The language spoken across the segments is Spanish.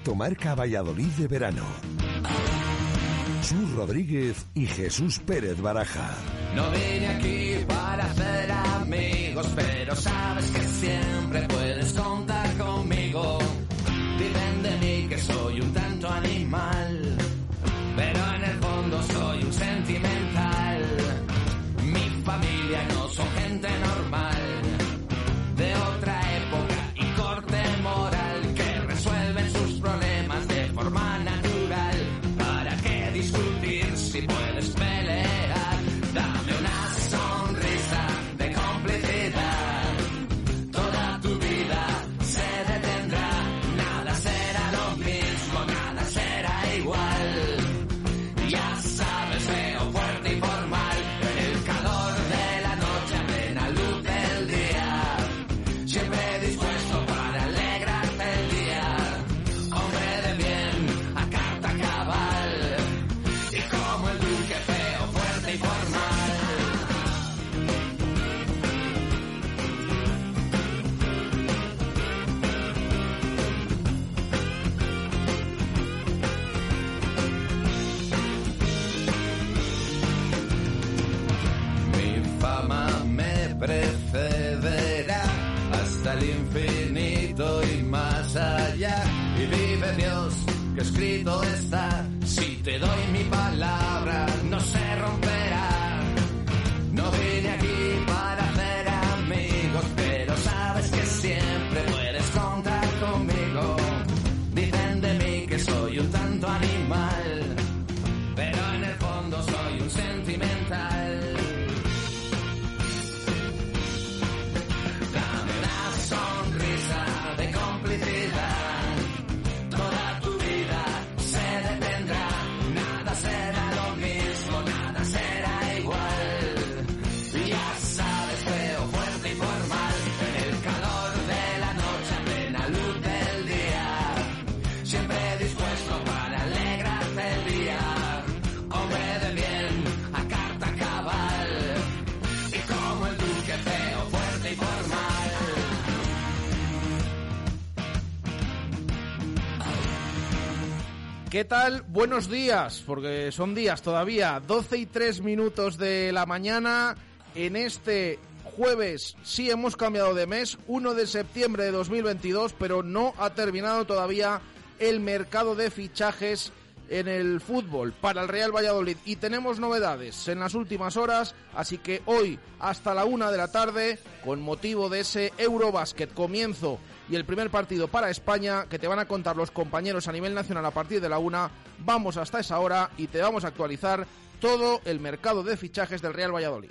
Efecto Marca Valladolid de verano. Sus Rodríguez y Jesús Pérez Baraja. No vine aquí para hacer amigos, pero sabes que siempre puedes contar conmigo. Dicen de mí que soy un tanto animal, escrito está. Si te doy mi palabra, ¿Qué tal? Buenos días, porque son días todavía, 12 y 3 minutos de la mañana. En este jueves sí hemos cambiado de mes, 1 de septiembre de 2022, pero no ha terminado todavía el mercado de fichajes en el fútbol para el Real Valladolid y tenemos novedades en las últimas horas, así que hoy hasta la una de la tarde, con motivo de ese Eurobasket comienzo y el primer partido para España que te van a contar los compañeros a nivel nacional a partir de la una, vamos hasta esa hora y te vamos a actualizar todo el mercado de fichajes del Real Valladolid.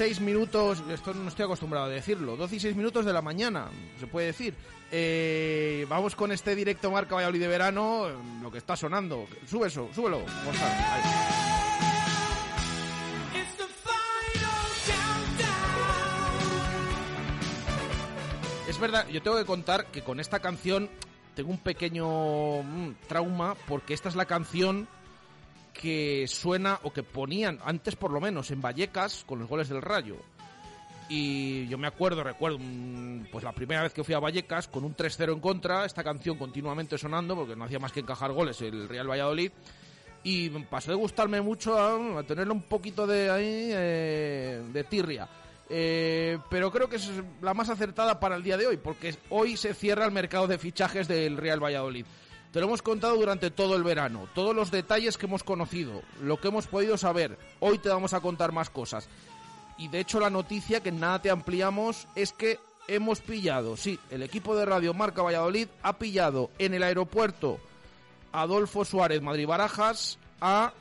6 minutos, esto no estoy acostumbrado a decirlo, 12 y 6 minutos de la mañana, se puede decir. Eh, vamos con este directo Marca Valladolid de verano, lo que está sonando. Sube eso, súbelo. Gonzalo. Es verdad, yo tengo que contar que con esta canción tengo un pequeño mm, trauma porque esta es la canción que suena o que ponían antes por lo menos en Vallecas con los goles del Rayo. Y yo me acuerdo, recuerdo, mm, pues la primera vez que fui a Vallecas con un 3-0 en contra, esta canción continuamente sonando porque no hacía más que encajar goles el Real Valladolid. Y pasó de gustarme mucho a, a tenerle un poquito de ahí eh, de tirria. Eh, pero creo que es la más acertada para el día de hoy, porque hoy se cierra el mercado de fichajes del Real Valladolid. Te lo hemos contado durante todo el verano, todos los detalles que hemos conocido, lo que hemos podido saber. Hoy te vamos a contar más cosas. Y de hecho la noticia que nada te ampliamos es que hemos pillado, sí, el equipo de Radio Marca Valladolid ha pillado en el aeropuerto Adolfo Suárez Madrid Barajas a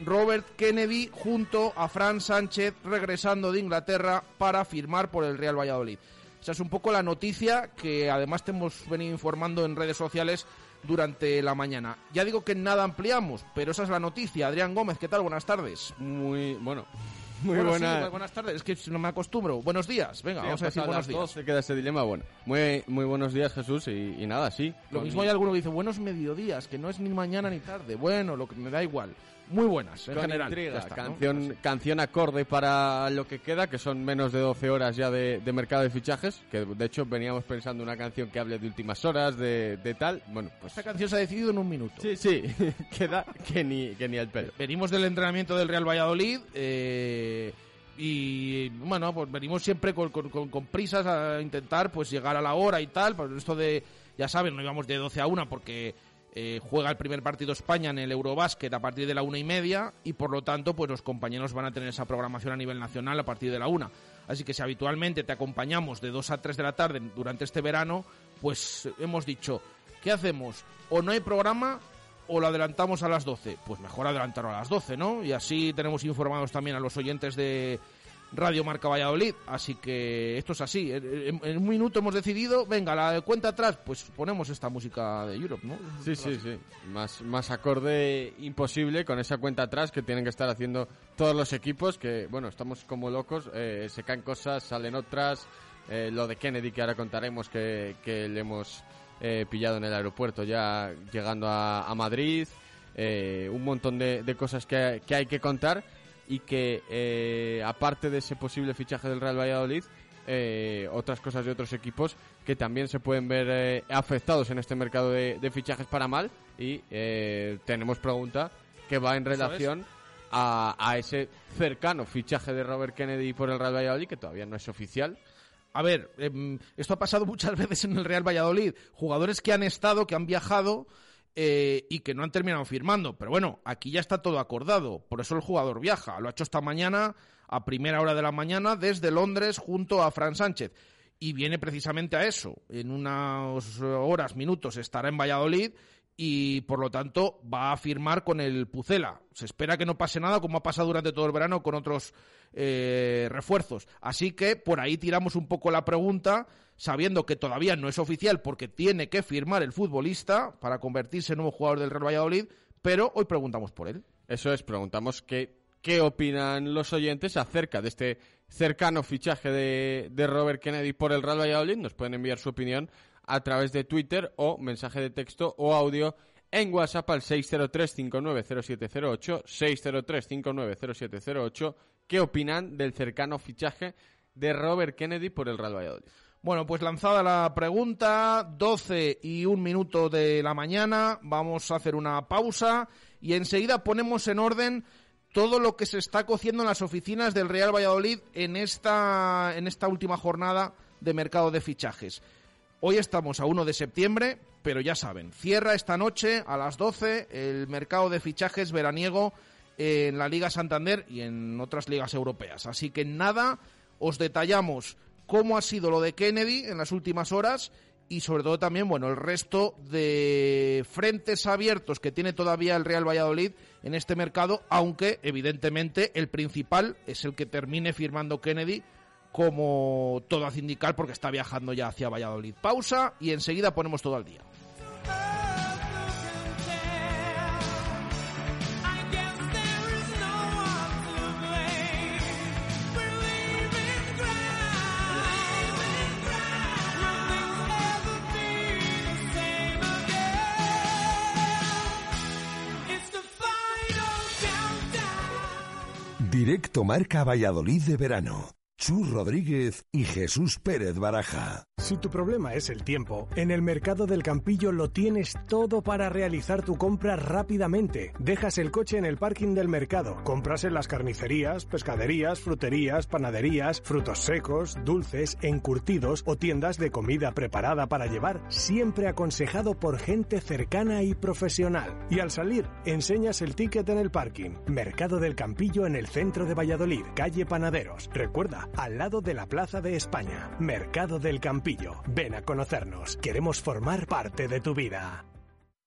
Robert Kennedy junto a Fran Sánchez regresando de Inglaterra para firmar por el Real Valladolid. Esa es un poco la noticia que además te hemos venido informando en redes sociales durante la mañana. Ya digo que nada ampliamos, pero esa es la noticia. Adrián Gómez, ¿qué tal? Buenas tardes. Muy bueno. Muy Bueno, buena. sí, buenas tardes, es que no me acostumbro. Buenos días, venga, Sí, vamos a decir buenos días. 12, queda ese dilema. Bueno, muy, muy buenos días, Jesús. Y, y nada, sí. Lo mismo hay alguno que dice buenos mediodías, que no es ni mañana ni tarde. Bueno, lo que me da igual. Muy buenas, en con general. canción, canción acorde para lo que queda, que son menos de 12 horas ya de, de mercado de fichajes. Que de hecho veníamos pensando una canción que hable de últimas horas, de, de tal. Bueno, pues. Esta canción se ha decidido en un minuto. Sí, sí, queda que ni, que ni el pelo. Venimos del entrenamiento del Real Valladolid eh, y bueno, pues venimos siempre con, con- con- con prisas a intentar pues llegar a la hora y tal. Pues esto de, ya saben, no íbamos de 12 a 1 porque eh, juega el primer partido España en el Eurobásquet a partir de la una y media y por lo tanto pues los compañeros van a tener esa programación a nivel nacional a partir de la una. Así que si habitualmente te acompañamos de 2 a 3 de la tarde durante este verano, pues hemos dicho, ¿qué hacemos? O no hay programa o lo adelantamos a las 12. Pues mejor adelantarlo a las 12, ¿no? Y así tenemos informados también a los oyentes de Radio Marca Valladolid. Así que esto es así. En, en un minuto hemos decidido, venga, la de cuenta atrás, pues ponemos esta música de Europe, ¿no? Sí, sí, sí. Más, más acorde imposible con esa cuenta atrás que tienen que estar haciendo todos los equipos. Que, bueno, estamos como locos. eh, se caen cosas, salen otras. eh, lo de Kennedy, que ahora contaremos que, que le hemos eh, pillado en el aeropuerto ya llegando a, a Madrid. eh, un montón de, de cosas que, que hay que contar. Y que, eh, aparte de ese posible fichaje del Real Valladolid, eh, otras cosas de otros equipos que también se pueden ver eh, afectados en este mercado de, de fichajes para mal. Y eh, tenemos pregunta que va en relación a, a ese cercano fichaje de Robert Kennedy por el Real Valladolid que todavía no es oficial. A ver, em, esto ha pasado muchas veces en el Real Valladolid. Jugadores que han estado, que han viajado eh, y que no han terminado firmando. Pero bueno, aquí ya está todo acordado. Por eso el jugador viaja. Lo ha hecho esta mañana, a primera hora de la mañana, desde Londres, junto a Fran Sánchez. Y viene precisamente a eso. En unas horas, minutos, estará en Valladolid y por lo tanto va a firmar con el Pucela. Se espera que no pase nada como ha pasado durante todo el verano con otros eh, refuerzos. Así que por ahí tiramos un poco la pregunta, sabiendo que todavía no es oficial porque tiene que firmar el futbolista para convertirse en nuevo jugador del Real Valladolid, pero hoy preguntamos por él. eso es preguntamos qué, qué opinan los oyentes acerca de este cercano fichaje de, de Robert Kennedy por el Real Valladolid nos pueden enviar su opinión a través de Twitter o mensaje de texto o audio en WhatsApp al 603-590708, 603-590708. ¿Qué opinan del cercano fichaje de Robert Kennedy por el Real Valladolid? Bueno, pues lanzada la pregunta, 12 y un minuto de la mañana, vamos a hacer una pausa y enseguida ponemos en orden todo lo que se está cociendo en las oficinas del Real Valladolid en esta, en esta última jornada de mercado de fichajes. Hoy estamos a 1 de septiembre, pero ya saben, cierra esta noche a las 12 el mercado de fichajes veraniego en la Liga Santander y en otras ligas europeas. Así que nada, os detallamos cómo ha sido lo de Kennedy en las últimas horas y sobre todo también, bueno, el resto de frentes abiertos que tiene todavía el Real Valladolid en este mercado, aunque evidentemente el principal es el que termine firmando Kennedy como todo hace indicar porque está viajando ya hacia Valladolid. Pausa y enseguida ponemos todo al día. Directo Marca Valladolid de verano. Chu Rodríguez y Jesús Pérez Baraja. Si tu problema es el tiempo, en el mercado del Campillo lo tienes todo para realizar tu compra rápidamente. Dejas el coche en el parking del mercado, compras en las carnicerías, pescaderías, fruterías, panaderías, frutos secos, dulces, encurtidos o tiendas de comida preparada para llevar, siempre aconsejado por gente cercana y profesional. Y al salir, enseñas el ticket en el parking. Mercado del Campillo en el centro de Valladolid, calle Panaderos. Recuerda, al lado de la Plaza de España. Mercado del Campillo. Ven a conocernos. Queremos formar parte de tu vida.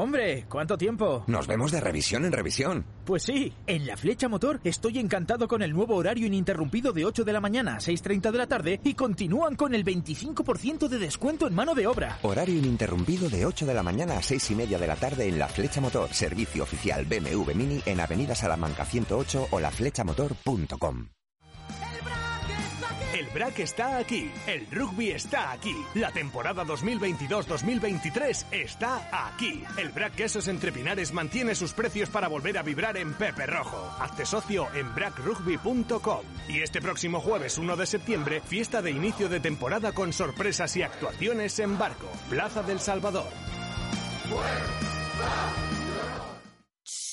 Hombre, ¿cuánto tiempo? Nos vemos de revisión en revisión. Pues sí, en la Flecha Motor estoy encantado con el nuevo horario ininterrumpido de 8 de la mañana a 6.30 de la tarde y continúan con el 25% de descuento en mano de obra. Horario ininterrumpido de 8 de la mañana a 6 y media de la tarde en la Flecha Motor, servicio oficial BMW Mini en Avenida Salamanca 108 o laflechamotor.com. BRAC está aquí, el rugby está aquí, la temporada 2022-2023 está aquí. El BRAC Quesos Entre Pinares mantiene sus precios para volver a vibrar en Pepe Rojo. Hazte socio en brackrugby.com. Y este próximo jueves 1 de septiembre, fiesta de inicio de temporada con sorpresas y actuaciones en barco. Plaza del Salvador.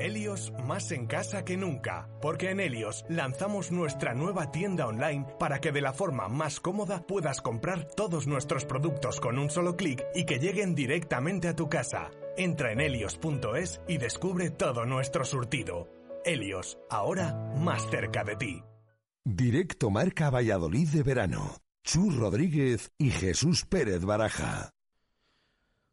Helios más en casa que nunca, porque en Helios lanzamos nuestra nueva tienda online para que de la forma más cómoda puedas comprar todos nuestros productos con un solo clic y que lleguen directamente a tu casa. Entra en helios.es y descubre todo nuestro surtido. Helios, ahora más cerca de ti. Directo Marca Valladolid de verano. Chu Rodríguez y Jesús Pérez Baraja.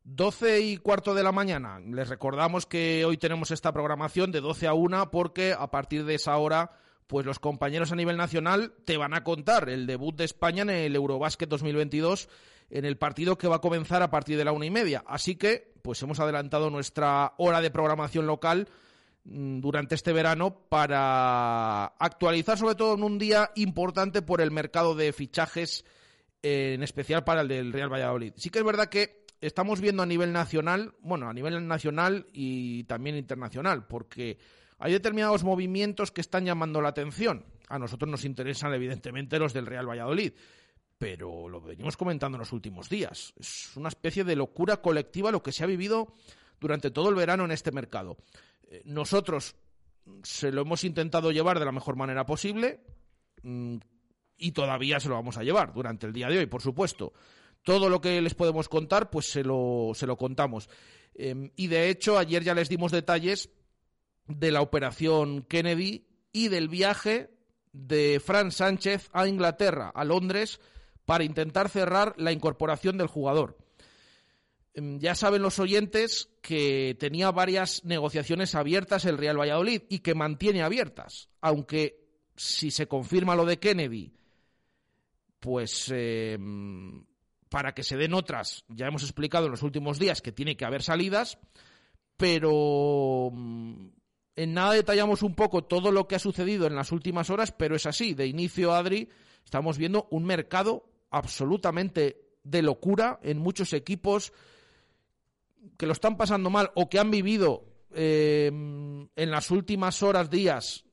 12 y cuarto de la mañana. Les recordamos que hoy tenemos esta programación de 12 a 1 porque a partir de esa hora pues los compañeros a nivel nacional te van a contar el debut de España en el Eurobásquet 2022 en el partido que va a comenzar a partir de la una y media. Así que, pues hemos adelantado nuestra hora de programación local mm, durante este verano para actualizar sobre todo en un día importante por el mercado de fichajes, en especial para el del Real Valladolid. Sí que es verdad que estamos viendo a nivel nacional, bueno, a nivel nacional y también internacional, porque hay determinados movimientos que están llamando la atención. A nosotros nos interesan, evidentemente, los del Real Valladolid, pero lo venimos comentando en los últimos días. Es una especie de locura colectiva lo que se ha vivido durante todo el verano en este mercado. Eh, nosotros se lo hemos intentado llevar de la mejor manera posible mm, y todavía se lo vamos a llevar durante el día de hoy, por supuesto. Todo lo que les podemos contar, pues se lo, se lo contamos. Em, y de hecho, ayer ya les dimos detalles de la operación Kennedy y del viaje de Fran Sánchez a Inglaterra, a Londres, para intentar cerrar la incorporación del jugador. Em, ya saben los oyentes que tenía varias negociaciones abiertas el Real Valladolid y que mantiene abiertas, aunque si se confirma lo de Kennedy, pues eh, para que se den otras, ya hemos explicado en los últimos días que tiene que haber salidas, pero mm, en nada detallamos un poco todo lo que ha sucedido en las últimas horas, pero es así, de inicio, Adri, estamos viendo un mercado absolutamente de locura en muchos equipos que lo están pasando mal o que han vivido eh, en las últimas horas, días,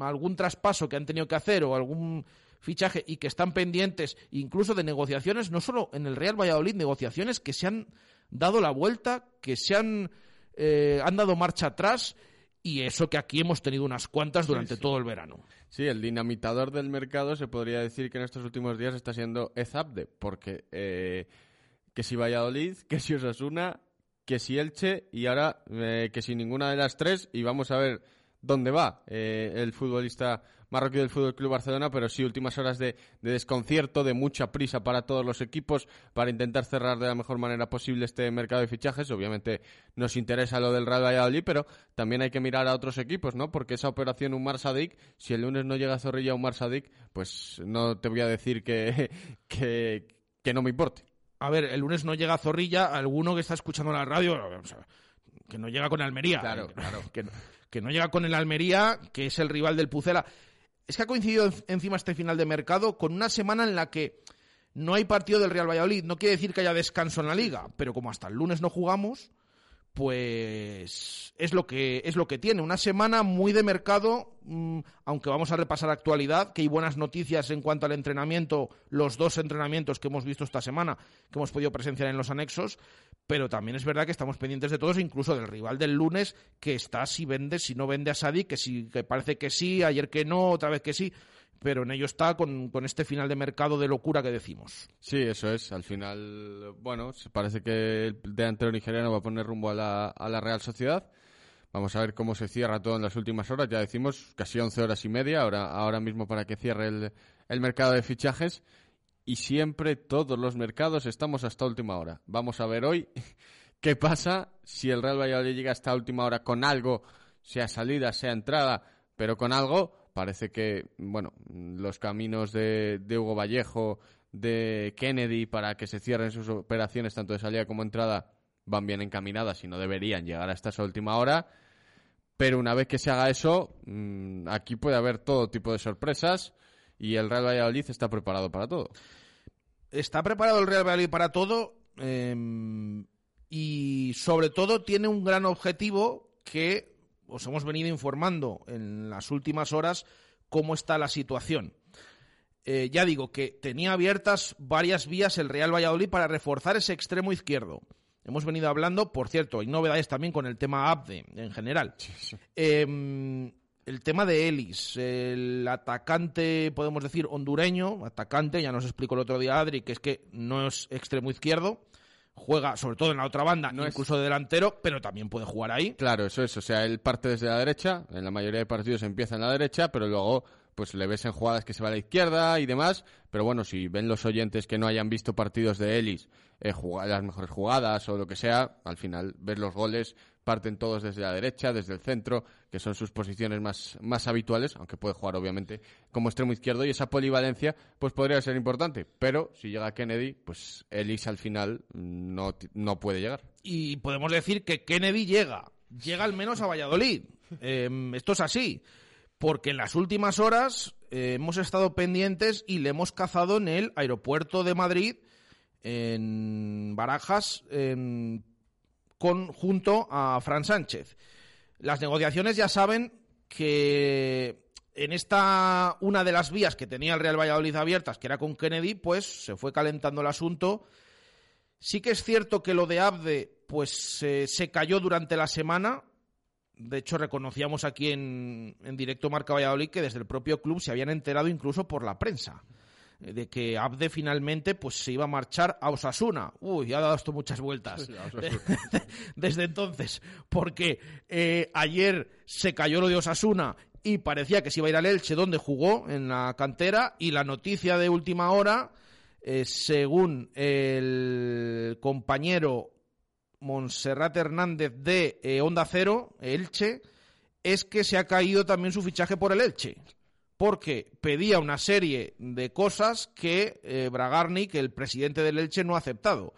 algún traspaso que han tenido que hacer o algún fichaje y que están pendientes incluso de negociaciones, no solo en el Real Valladolid, negociaciones que se han dado la vuelta, que se han, eh, han dado marcha atrás y eso que aquí hemos tenido unas cuantas durante todo el verano. Sí, el dinamitador del mercado se podría decir que en estos últimos días está siendo Ezabde, porque eh, que si Valladolid, que si Osasuna, que si Elche y ahora eh, que si ninguna de las tres y vamos a ver dónde va eh, el futbolista marroquí del Fútbol Club Barcelona, pero sí últimas horas de, desconcierto, de mucha prisa para todos los equipos para intentar cerrar de la mejor manera posible este mercado de fichajes. Obviamente nos interesa lo del Real Valladolid, pero también hay que mirar a otros equipos, ¿no? Porque esa operación Umar Sadik, si el lunes no llega a Zorrilla Umar Sadik, pues no te voy a decir que, que, que no me importe. A ver, el lunes no llega a Zorrilla, alguno que está escuchando la radio, que no llega con Almería. Claro, claro. Que, que no llega con el Almería, que es el rival del Pucela. Es que ha coincidido encima este final de mercado con una semana en la que no hay partido del Real Valladolid. No quiere decir que haya descanso en la liga, pero como hasta el lunes no jugamos, pues es lo que es lo que tiene. Una semana muy de mercado mm, aunque vamos a repasar actualidad que hay buenas noticias en cuanto al entrenamiento los dos entrenamientos que hemos visto esta semana que hemos podido presenciar en los anexos pero también es verdad que estamos pendientes de todos incluso del rival del lunes que está si vende si no vende a Sadi que si que parece que sí ayer que no otra vez que sí pero en ello está con, este final de mercado de locura que decimos. Sí, eso es. Al final, bueno, parece que el delantero nigeriano va a poner rumbo a la, a la Real Sociedad. Vamos a ver cómo se cierra todo en las últimas horas. Ya decimos casi 11 horas y media ahora, ahora mismo para que cierre el, el mercado de fichajes. Y siempre todos los mercados estamos hasta última hora. Vamos a ver hoy qué pasa si el Real Valladolid llega hasta última hora con algo, sea salida, sea entrada, pero con algo Parece que, bueno, los caminos de, Hugo Vallejo, de Kennedy, para que se cierren sus operaciones tanto de salida como entrada, van bien encaminadas y no deberían llegar hasta esa última hora. Pero una vez que se haga eso, mm, aquí puede haber todo tipo de sorpresas y el Real Valladolid está preparado para todo. Está preparado el Real Valladolid para todo em, y sobre todo tiene un gran objetivo que os hemos venido informando en las últimas horas cómo está la situación. Eh, ya digo que tenía abiertas varias vías el Real Valladolid para reforzar ese extremo izquierdo. Hemos venido hablando, por cierto, hay novedades también con el tema Abde en general. Em, el tema de Ellis, el atacante, podemos decir, hondureño, atacante, ya nos explicó el otro día Adri, que es que no es extremo izquierdo, juega sobre todo en la otra banda, no incluso de delantero, pero también puede jugar ahí. Claro, eso es, o sea, él parte desde la derecha, en la mayoría de partidos empieza en la derecha, pero luego pues le ves en jugadas que se va a la izquierda y demás, pero bueno, si ven los oyentes que no hayan visto partidos de Ellis, eh, las mejores jugadas o lo que sea, al final ver los goles parten todos desde la derecha, desde el centro, que son sus posiciones más, más habituales, aunque puede jugar obviamente como extremo izquierdo, y esa polivalencia pues podría ser importante, pero si llega Kennedy, pues Ellis al final no, no puede llegar. Y podemos decir que Kennedy llega, llega al menos a Valladolid. Em, esto es así, porque en las últimas horas eh, hemos estado pendientes y le hemos cazado en el aeropuerto de Madrid, en Barajas, con, junto a Fran Sánchez. Las negociaciones ya saben que en esta una de las vías que tenía el Real Valladolid abiertas, que era con Kennedy, pues se fue calentando el asunto. Sí que es cierto que lo de Abde pues se cayó durante la semana. De hecho, reconocíamos aquí en, en directo Marca Valladolid que desde el propio club se habían enterado incluso por la prensa de que Abde finalmente pues se iba a marchar a Osasuna. Uy, ha dado esto muchas vueltas. Desde entonces, porque eh, ayer se cayó lo de Osasuna y parecía que se iba a ir al Elche donde jugó en la cantera y la noticia de última hora, eh, según el compañero Monserrat Hernández de eh, Onda Cero, Elche, es que se ha caído también su fichaje por el Elche porque pedía una serie de cosas que eh, Bragarnik, el presidente del Elche, no ha aceptado.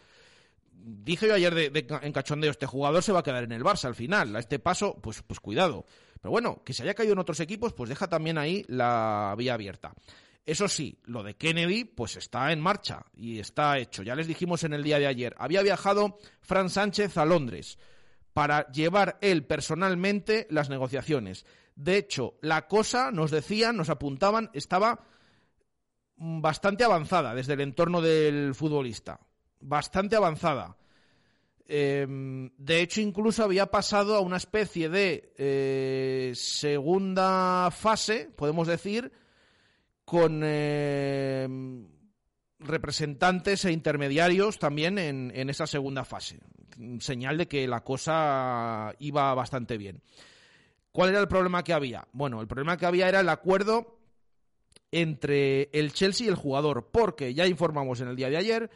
Dije yo ayer de, en cachondeo, este jugador se va a quedar en el Barça al final. A este paso, pues, pues cuidado. Pero bueno, que se haya caído en otros equipos, pues deja también ahí la vía abierta. Eso sí, lo de Kennedy, pues está en marcha y está hecho. Ya les dijimos en el día de ayer. Había viajado Fran Sánchez a Londres para llevar él personalmente las negociaciones. De hecho, la cosa, nos decían, nos apuntaban, estaba bastante avanzada desde el entorno del futbolista. Bastante avanzada. Em, de hecho, incluso había pasado a una especie de eh, segunda fase, podemos decir, con em, representantes e intermediarios también en, en, esa segunda fase. Señal de que la cosa iba bastante bien. ¿Cuál era el problema que había? Bueno, el problema que había era el acuerdo entre el Chelsea y el jugador, porque ya informamos en el día de ayer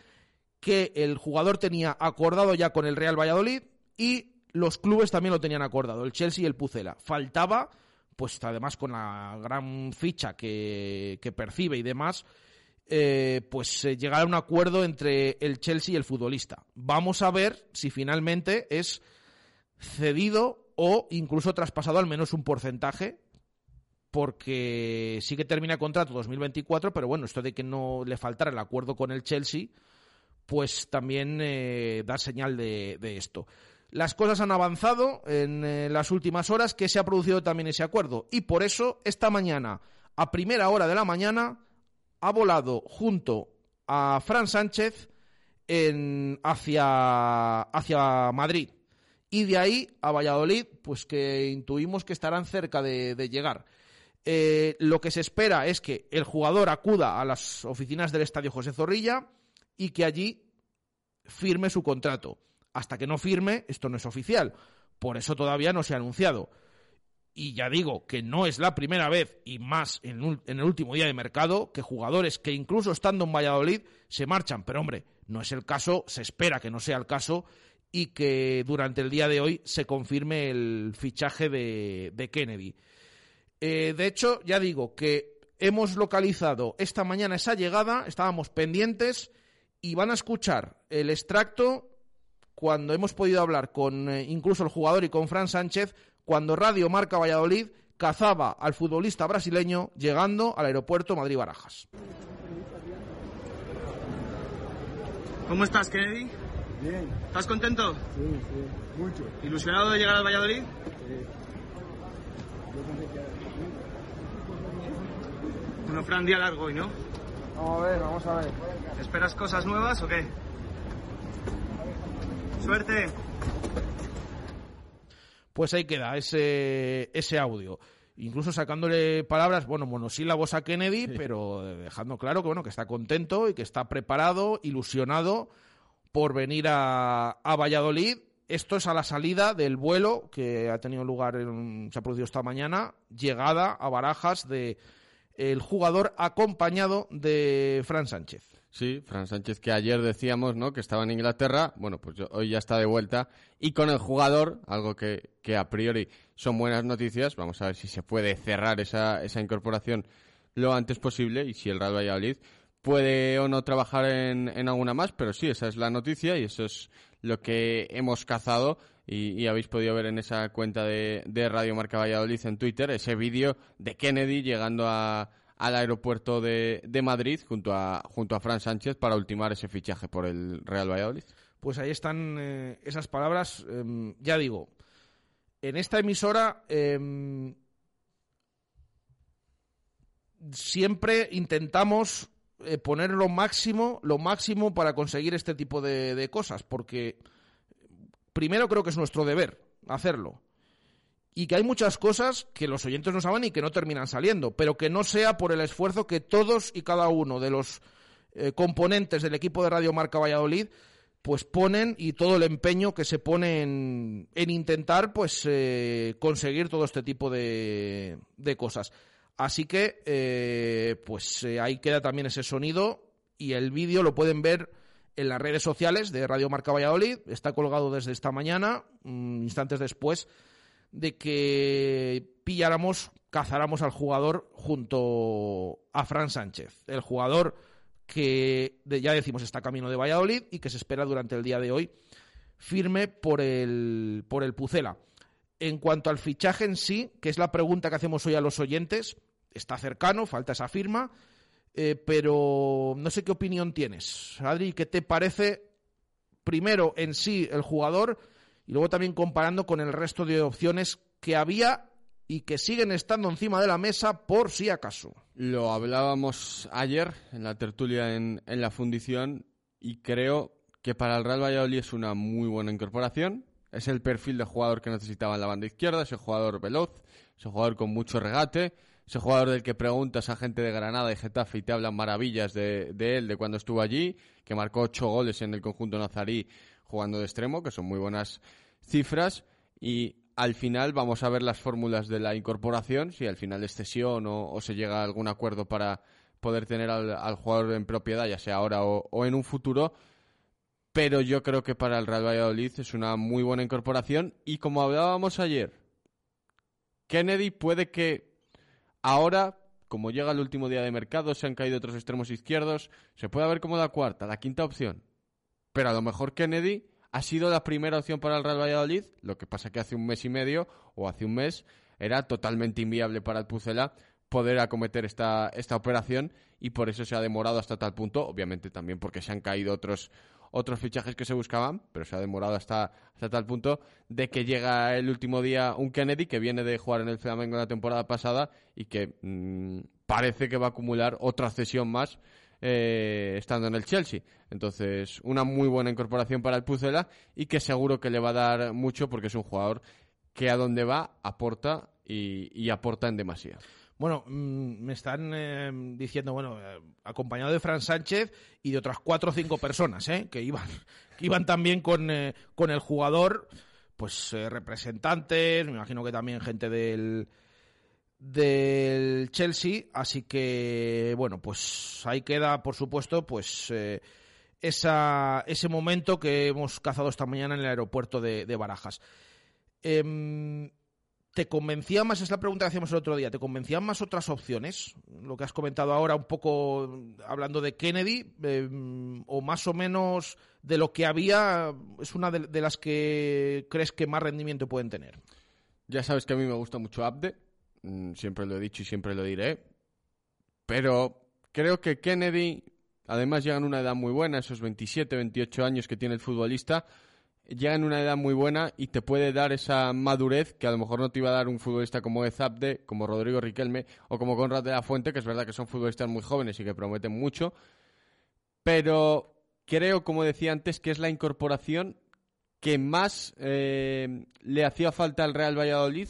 que el jugador tenía acordado ya con el Real Valladolid y los clubes también lo tenían acordado, el Chelsea y el Pucela. Faltaba, pues además con la gran ficha que, percibe y demás, eh, pues eh, llegar a un acuerdo entre el Chelsea y el futbolista. Vamos a ver si finalmente es cedido o incluso traspasado al menos un porcentaje, porque sí que termina contrato 2024, pero bueno, esto de que no le faltara el acuerdo con el Chelsea, pues también eh, da señal de, esto. Las cosas han avanzado en eh, las últimas horas, que se ha producido también ese acuerdo, y por eso esta mañana, a primera hora de la mañana, ha volado junto a Fran Sánchez hacia Madrid y de ahí a Valladolid, pues que intuimos que estarán cerca de, llegar. Eh, lo que se espera es que el jugador acuda a las oficinas del Estadio José Zorrilla y que allí firme su contrato. Hasta que no firme, esto no es oficial. Por eso todavía no se ha anunciado. Y ya digo que no es la primera vez, y más en, el último día de mercado, que jugadores que incluso estando en Valladolid se marchan. Pero hombre, no es el caso, se espera que no sea el caso, y que durante el día de hoy se confirme el fichaje de, Kennedy. Eh, de hecho, ya digo que hemos localizado esta mañana esa llegada, estábamos pendientes y van a escuchar el extracto cuando hemos podido hablar con eh, incluso el jugador y con Fran Sánchez, cuando Radio Marca Valladolid cazaba al futbolista brasileño llegando al aeropuerto Madrid-Barajas. ¿Cómo estás, Kennedy? Bien. ¿Estás contento? Sí, sí, mucho. ¿Ilusionado de llegar al Valladolid? Sí. Bueno, Fran, día largo hoy, ¿no? Vamos a ver, vamos a ver. ¿Esperas cosas nuevas o qué? Suerte. Pues ahí queda ese, ese audio incluso sacándole palabras, bueno, monosílabos a Kennedy, pero dejando claro que bueno, que está contento y que está preparado, ilusionado por venir a, Valladolid. Esto es a la salida del vuelo que ha tenido lugar, se ha producido esta mañana, llegada a Barajas de el jugador acompañado de Fran Sánchez. Sí, Fran Sánchez que ayer decíamos ¿no? que estaba en Inglaterra, bueno, pues hoy ya está de vuelta y con el jugador, algo que, que, a priori son buenas noticias, vamos a ver si se puede cerrar esa, esa incorporación lo antes posible y si el Real Valladolid puede o no trabajar en, en, alguna más, pero sí, esa es la noticia y eso es lo que hemos cazado y, habéis podido ver en esa cuenta de, de, Radio Marca Valladolid en Twitter ese vídeo de Kennedy llegando a, al aeropuerto de, de, Madrid junto a, junto a Fran Sánchez para ultimar ese fichaje por el Real Valladolid. Pues ahí están eh, esas palabras. Em, ya digo, en esta emisora em, siempre intentamos eh, poner lo máximo, lo máximo para conseguir este tipo de, cosas, porque primero creo que es nuestro deber hacerlo. Y que hay muchas cosas que los oyentes no saben y que no terminan saliendo, pero que no sea por el esfuerzo que todos y cada uno de los eh, componentes del equipo de Radio Marca Valladolid pues ponen y todo el empeño que se pone en, intentar pues eh, conseguir todo este tipo de, de cosas. Así que, eh, pues eh, ahí queda también ese sonido y el vídeo lo pueden ver en las redes sociales de Radio Marca Valladolid. Está colgado desde esta mañana, mm, instantes después de que pilláramos cazáramos al jugador junto a Fran Sánchez, el jugador que ya decimos está camino de Valladolid y que se espera durante el día de hoy firme por el, por el Pucela. En cuanto al fichaje en sí, que es la pregunta que hacemos hoy a los oyentes, está cercano, falta esa firma, eh, pero no sé qué opinión tienes. Adri, ¿qué te parece primero en sí el jugador y luego también comparando con el resto de opciones que había y que siguen estando encima de la mesa por si acaso? Lo hablábamos ayer en la tertulia en, en la fundición y creo que para el Real Valladolid es una muy buena incorporación. Es el perfil de jugador que necesitaba en la banda izquierda, ese jugador veloz, ese jugador con mucho regate, ese jugador del que preguntas a gente de Granada y Getafe y te hablan maravillas de, de él, de cuando estuvo allí, que marcó ocho goles en el conjunto nazarí jugando de extremo, que son muy buenas cifras. Y al final vamos a ver las fórmulas de la incorporación, si al final es cesión o, se llega a algún acuerdo para poder tener al, al jugador en propiedad, ya sea ahora o, o en un futuro. Pero yo creo que para el Real Valladolid es una muy buena incorporación. Y como hablábamos ayer, Kennedy puede que ahora, como llega el último día de mercado, se han caído otros extremos izquierdos, se puede ver como la cuarta, la quinta opción. Pero a lo mejor Kennedy ha sido la primera opción para el Real Valladolid, lo que pasa que hace un mes y medio o hace un mes era totalmente inviable para el Pucela poder acometer esta, esta operación y por eso se ha demorado hasta tal punto, obviamente también porque se han caído otros otros fichajes que se buscaban, pero se ha demorado hasta, hasta tal punto de que llega el último día un Kennedy que viene de jugar en el Flamengo la temporada pasada y que mm, parece que va a acumular otra cesión más eh, estando en el Chelsea. Entonces, una muy buena incorporación para el Pucela y que seguro que le va a dar mucho porque es un jugador que a donde va aporta y, aporta en demasía. Bueno, mm, me están eh, diciendo, bueno, eh, acompañado de Fran Sánchez y de otras cuatro o cinco personas. Que iban, que iban también con, con el jugador, pues representantes, me imagino que también gente del del Chelsea, así que bueno, pues ahí queda, por supuesto, pues eh, esa, ese momento que hemos cazado esta mañana en el aeropuerto de, Barajas. Em, ¿Te convencía más, es la pregunta que hacíamos el otro día, ¿te convencían más otras opciones? Lo que has comentado ahora un poco mm, hablando de Kennedy, eh, o más o menos de lo que había, es una de, de, las que crees que más rendimiento pueden tener. Ya sabes que a mí me gusta mucho Abde, siempre lo he dicho y siempre lo diré, pero creo que Kennedy, además llega en una edad muy buena, esos 27, 28 años que tiene el futbolista, llega en una edad muy buena y te puede dar esa madurez que a lo mejor no te iba a dar un futbolista como Ezabde, como Rodrigo Riquelme o como Conrad de la Fuente, que es verdad que son futbolistas muy jóvenes y que prometen mucho. Pero creo, como decía antes, que es la incorporación que más eh, le hacía falta al Real Valladolid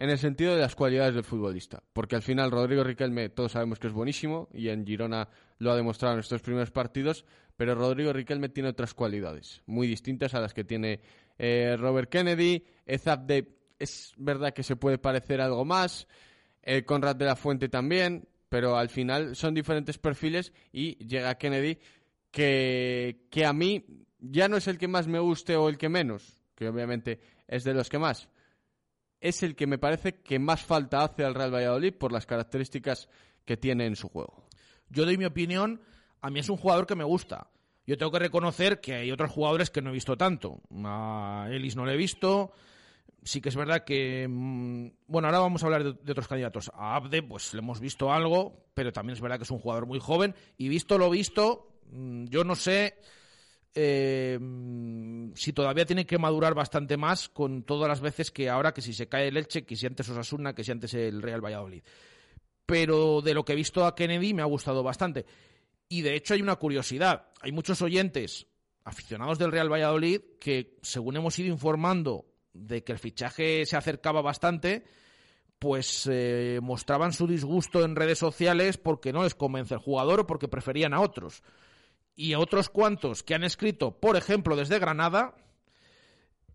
en el sentido de las cualidades del futbolista. Porque al final Rodrigo Riquelme todos sabemos que es buenísimo y en Girona lo ha demostrado en estos primeros partidos, pero Rodrigo Riquelme tiene otras cualidades muy distintas a las que tiene eh, Robert Kennedy. Ezabde es verdad que se puede parecer algo más, eh, Conrad de la Fuente también, pero al final son diferentes perfiles y llega Kennedy que, que a mí ya no es el que más me guste o el que menos, que obviamente es de los que más. Es el que me parece que más falta hace al Real Valladolid por las características que tiene en su juego. Yo doy mi opinión, a mí es un jugador que me gusta. Yo tengo que reconocer que hay otros jugadores que no he visto tanto. A Ellis no lo he visto. Sí que es verdad que. Bueno, ahora vamos a hablar de, de, otros candidatos. A Abde, pues le hemos visto algo, pero también es verdad que es un jugador muy joven. Y visto lo visto, yo no sé eh, si todavía tiene que madurar bastante más con todas las veces que ahora, que si se cae el Elche, que si antes Osasuna, que si antes el Real Valladolid. Pero de lo que he visto a Kennedy me ha gustado bastante. Y de hecho hay una curiosidad. Hay muchos oyentes aficionados del Real Valladolid que, según hemos ido informando de que el fichaje se acercaba bastante, pues eh, mostraban su disgusto en redes sociales porque no les convence el jugador o porque preferían a otros. Y a otros cuantos que han escrito, por ejemplo, desde Granada,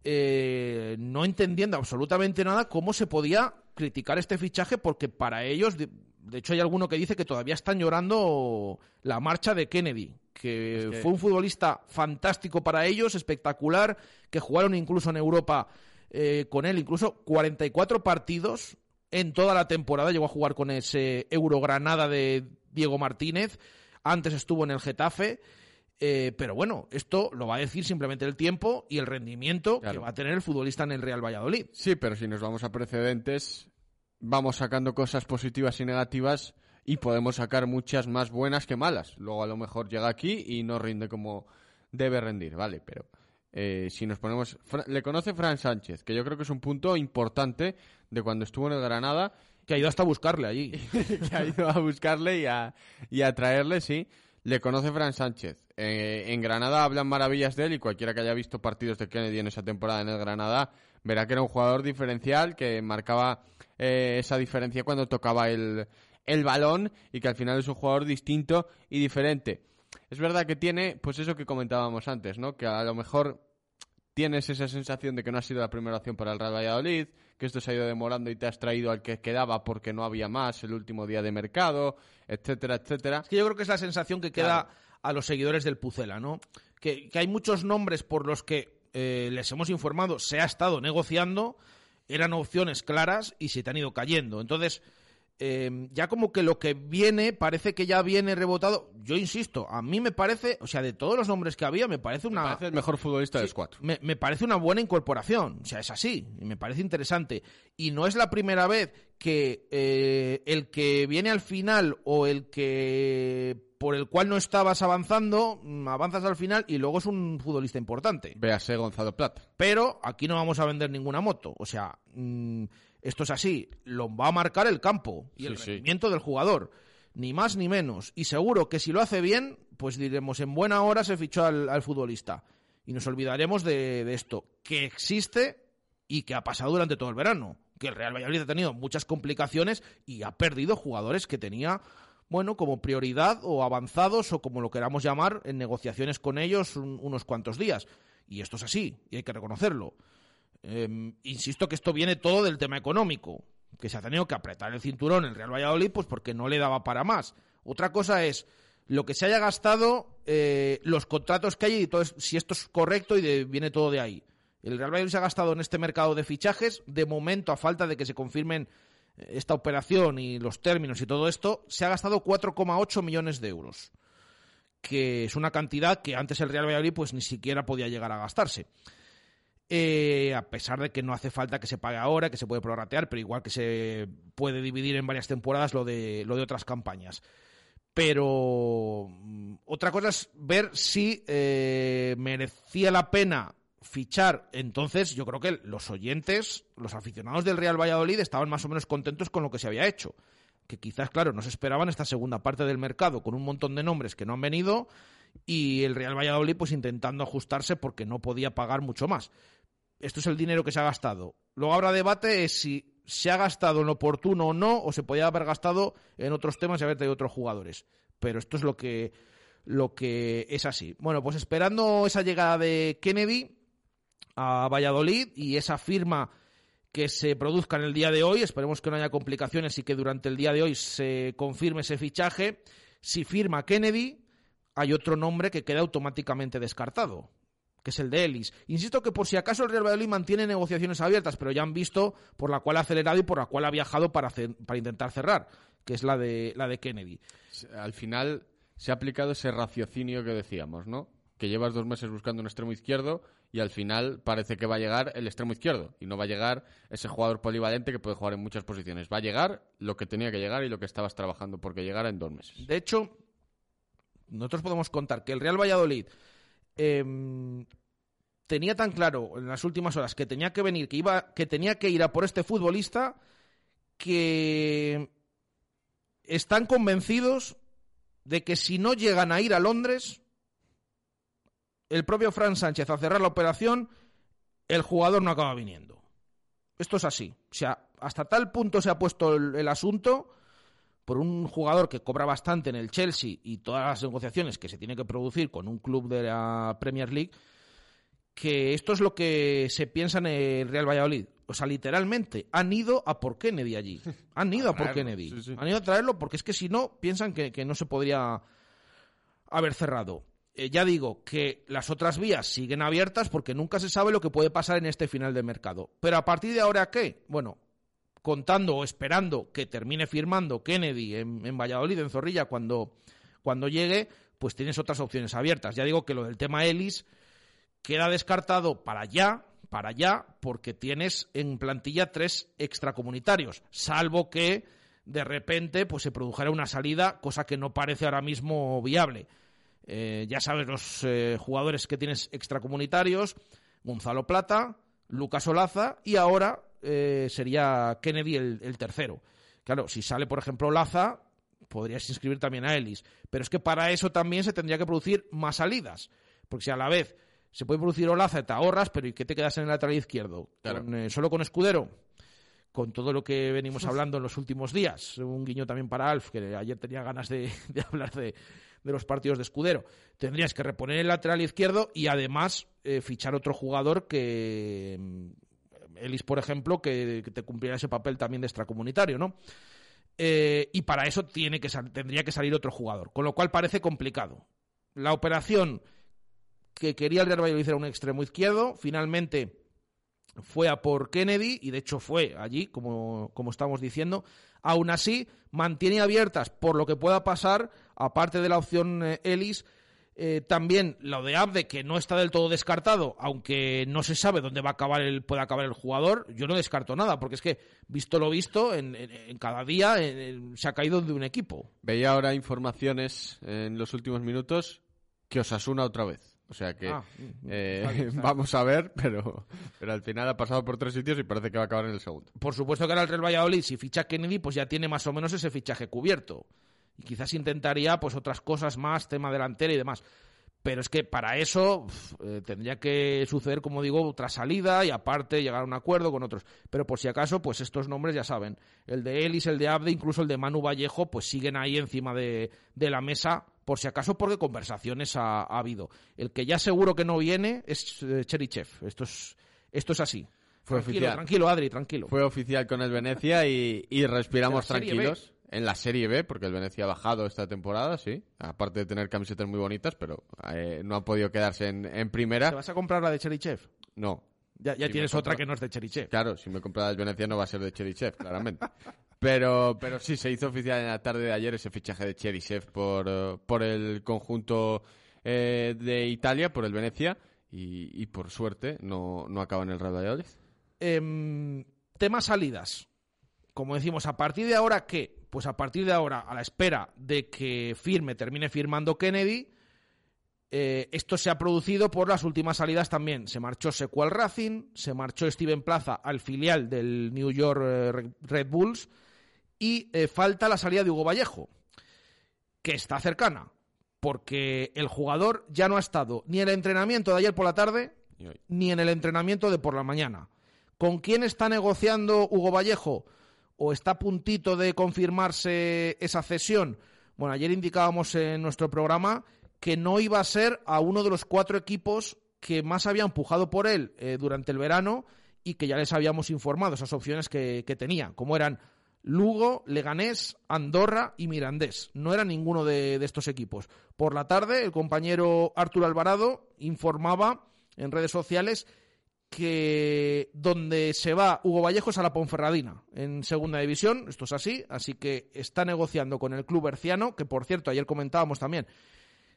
eh, no entendiendo absolutamente nada cómo se podía criticar este fichaje porque para ellos, de, de, hecho hay alguno que dice que todavía están llorando la marcha de Kennedy, que, es que, fue un futbolista fantástico para ellos, espectacular, que jugaron incluso en Europa eh, con él, incluso 44 partidos en toda la temporada. Llegó a jugar con ese Eurogranada de Diego Martínez. Antes estuvo en el Getafe. Eh, pero bueno, esto lo va a decir simplemente el tiempo y el rendimiento que va a tener el futbolista en el Real Valladolid. Sí, pero si nos vamos a precedentes, vamos sacando cosas positivas y negativas y podemos sacar muchas más buenas que malas. Luego a lo mejor llega aquí y no rinde como debe rendir, ¿vale? Pero eh, si nos ponemos... Le conoce Fran Sánchez, que yo creo que es un punto importante de cuando estuvo en el Granada. Que ha ido hasta a buscarle allí. que ha ido a buscarle y a, y a traerle, sí. Le conoce Fran Sánchez. Eh, en Granada hablan maravillas de él y cualquiera que haya visto partidos de Kennedy en esa temporada en el Granada verá que era un jugador diferencial que marcaba eh, esa diferencia cuando tocaba el, el balón y que al final es un jugador distinto y diferente. Es verdad que tiene, pues eso que comentábamos antes, ¿no? Que a lo mejor tienes esa sensación de que no ha sido la primera opción para el Real Valladolid, que esto se ha ido demorando y te has traído al que quedaba porque no había más el último día de mercado, etcétera, etcétera. Es que yo creo que es la sensación que queda a los seguidores del Pucela, ¿no? Que, hay muchos nombres por los que eh, les hemos informado, se ha estado negociando, eran opciones claras y se te han ido cayendo. Entonces, eh, ya como que lo que viene parece que ya viene rebotado. Yo insisto, a mí me parece, o sea, de todos los nombres que había, me parece una. Me parece el mejor futbolista del squad. Me, me, parece una buena incorporación. O sea, es así. Y me parece interesante. Y no es la primera vez que eh, el que viene al final o el que por el cual no estabas avanzando, mm, avanzas al final y luego es un futbolista importante. Véase Gonzalo Plata. Pero aquí no vamos a vender ninguna moto. O sea. Mm, esto es así, lo va a marcar el campo y el rendimiento del jugador, ni más ni menos. Y seguro que si lo hace bien, pues diremos, en buena hora se fichó al, futbolista. Y nos olvidaremos de, esto, que existe y que ha pasado durante todo el verano. Que el Real Valladolid ha tenido muchas complicaciones y ha perdido jugadores que tenía, bueno, como prioridad o avanzados o como lo queramos llamar, en negociaciones con ellos unos cuantos días. Y esto es así, y hay que reconocerlo. Em, insisto que esto viene todo del tema económico, que se ha tenido que apretar el cinturón el Real Valladolid pues porque no le daba para más. Otra cosa es lo que se haya gastado, eh, los contratos que hay y todo si esto es correcto y viene todo de ahí. El Real Valladolid se ha gastado en este mercado de fichajes, de momento, a falta de que se confirmen eh, esta operación y los términos y todo esto, se ha gastado 4,8 millones de euros, que es una cantidad que antes el Real Valladolid pues ni siquiera podía llegar a gastarse. Eh, a pesar de que no hace falta que se pague ahora, que se puede prorratear, pero igual que se puede dividir en varias temporadas lo de, lo de otras campañas. Pero mm, otra cosa es ver si eh, merecía la pena fichar. Entonces, yo creo que los oyentes, los aficionados del Real Valladolid, estaban más o menos contentos con lo que se había hecho. Que quizás, claro, no se esperaban esta segunda parte del mercado con un montón de nombres que no han venido y el Real Valladolid pues intentando ajustarse porque no podía pagar mucho más esto es el dinero que se ha gastado. Luego habrá debate si se ha gastado en oportuno o no, o se podía haber gastado en otros temas y haber tenido otros jugadores. Pero esto es lo que, lo que es así. Bueno, pues esperando esa llegada de Kennedy a Valladolid y esa firma que se produzca en el día de hoy, esperemos que no haya complicaciones y que durante el día de hoy se confirme ese fichaje. Si firma Kennedy, hay otro nombre que queda automáticamente descartado que es el de Ellis. Insisto que por si acaso el Real Valladolid mantiene negociaciones abiertas, pero ya han visto por la cual ha acelerado y por la cual ha viajado para, para intentar cerrar, que es la de, la de Kennedy. Al final se ha aplicado ese raciocinio que decíamos, ¿no? Que llevas dos meses buscando un extremo izquierdo y al final parece que va a llegar el extremo izquierdo y no va a llegar ese jugador polivalente que puede jugar en muchas posiciones. Va a llegar lo que tenía que llegar y lo que estabas trabajando porque llegara en dos meses. De hecho, nosotros podemos contar que el Real Valladolid Em, tenía tan claro en las últimas horas que tenía que venir, que iba, que tenía que ir a por este futbolista, que están convencidos de que si no llegan a ir a Londres, el propio Fran Sánchez a cerrar la operación, el jugador no acaba viniendo. Esto es así. O sea, hasta tal punto se ha puesto el asunto por un jugador que cobra bastante en el Chelsea y todas las negociaciones que se tiene que producir con un club de la Premier League, que esto es lo que se piensa en el Real Valladolid. O sea, literalmente, han ido a por Kennedy allí. Han ido a, por Kennedy. Han ido a traerlo porque es que si no, piensan que, no se podría haber cerrado. Eh, ya digo que las otras vías siguen abiertas porque nunca se sabe lo que puede pasar en este final de mercado. Pero a partir de ahora, ¿qué? Bueno, contando o esperando que termine firmando Kennedy en, Valladolid, en Zorrilla, cuando, cuando llegue, pues tienes otras opciones abiertas. Ya digo que lo del tema Ellis queda descartado para ya, para ya, porque tienes en plantilla tres extracomunitarios, salvo que de repente pues se produjera una salida, cosa que no parece ahora mismo viable. Eh, ya sabes los eh, jugadores que tienes extracomunitarios, Gonzalo Plata, Lucas Olaza y ahora eh, sería Kennedy el, el tercero. Claro, si sale por ejemplo Olaza, podrías inscribir también a Ellis, pero es que para eso también se tendría que producir más salidas, porque si a la vez se puede producir Olaza, te ahorras, pero ¿y qué te quedas en el lateral izquierdo? Claro. Con, eh, ¿Solo con Escudero? Con todo lo que venimos hablando en los últimos días. Un guiño también para Alf, que ayer tenía ganas de, de hablar de, de los partidos de Escudero. Tendrías que reponer el lateral izquierdo y además eh, fichar otro jugador que. Ellis, por ejemplo, que, te cumpliera ese papel también de extracomunitario, ¿no? Eh, y para eso tiene que tendría que salir otro jugador, con lo cual parece complicado. La operación que quería el Real Valladolid era un extremo izquierdo, finalmente fue a por Kennedy y de hecho fue allí, como, como estamos diciendo. Aún así, mantiene abiertas por lo que pueda pasar, aparte de la opción eh, Ellis, eh, también lo de Abde, que no está del todo descartado, aunque no se sabe dónde va a acabar el, puede acabar el jugador, yo no descarto nada, porque es que, visto lo visto, en, en- en cada día en- se ha caído de un equipo. Veía ahora informaciones en los últimos minutos que Osasuna otra vez. O sea que Ah, eh, está bien, está bien. vamos a ver, pero, pero al final ha pasado por tres sitios y parece que va a acabar en el segundo. Por supuesto que ahora el Real Valladolid, si ficha Kennedy, pues ya tiene más o menos ese fichaje cubierto. Y quizás intentaría pues otras cosas más, tema delantera y demás. Pero es que para eso uf, eh, tendría que suceder, como digo, otra salida y aparte llegar a un acuerdo con otros. Pero por si acaso, pues estos nombres ya saben. El de Ellis, el de Abde, incluso el de Manu Vallejo, pues siguen ahí encima de, de la mesa, por si acaso, porque conversaciones ha, ha habido. El que ya seguro que no viene es eh, Cherichev. Esto es, esto es así. Fue tranquilo, oficial. tranquilo, Adri, tranquilo. Fue oficial con el Venecia y, y respiramos tranquilos. En la Serie B, porque el Venecia ha bajado esta temporada, sí. Aparte de tener camisetas muy bonitas, pero eh, no ha podido quedarse en, en primera. ¿Te vas a comprar la de Cherichev? No. Ya, ya Si tienes otra que no es de Cherichev. Claro, si me comprara el Venecia no va a ser de Cherichev, claramente. Pero, pero sí, se hizo oficial en la tarde de ayer ese fichaje de Cherichev por, eh, por el conjunto eh, de Italia, por el Venecia, y, y por suerte no, no acaba en el Real Valladolid. Em, tema salidas. Como decimos, a partir de ahora, ¿qué? Pues a partir de ahora, a la espera de que firme, termine firmando Kennedy, eh, esto se ha producido por las últimas salidas también. Se marchó Secu al Racing, se marchó Steven Plaza al filial del New York eh, Re- Red Bulls y eh, falta la salida de Hugo Vallejo, que está cercana, porque el jugador ya no ha estado ni en el entrenamiento de ayer por la tarde ni en el entrenamiento de por la mañana. ¿Con quién está negociando Hugo Vallejo? ¿O está a puntito de confirmarse esa cesión? Bueno, ayer indicábamos en nuestro programa que no iba a ser a uno de los cuatro equipos que más había empujado por él eh, durante el verano y que ya les habíamos informado esas opciones que, tenía, como eran Lugo, Leganés, Andorra y Mirandés. No era ninguno de estos equipos. Por la tarde, el compañero Arturo Alvarado informaba en redes sociales que donde se va Hugo Vallejo es a la Ponferradina en segunda división, esto es así, así que está negociando con el club berciano, que por cierto ayer comentábamos también,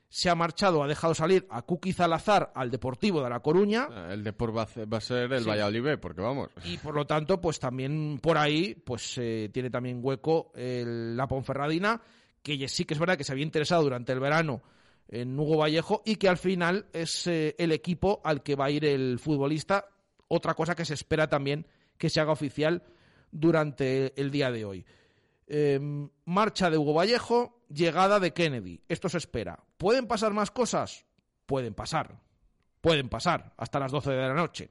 se ha marchado, ha dejado salir a Kuki Zalazar al Deportivo de La Coruña El Depor va a, ser- el Sí. Valladolid porque vamos. y por lo tanto pues también por ahí pues eh, tiene también hueco el- la Ponferradina que sí que es verdad que se había interesado durante el verano en Hugo Vallejo y que al final es eh, el equipo al que va a ir el futbolista. Otra cosa que se espera también que se haga oficial durante el día de hoy. Eh, marcha de Hugo Vallejo llegada de Kennedy. Esto se espera. Pueden pasar más cosas pueden pasar. Pueden pasar hasta las 12 de la noche.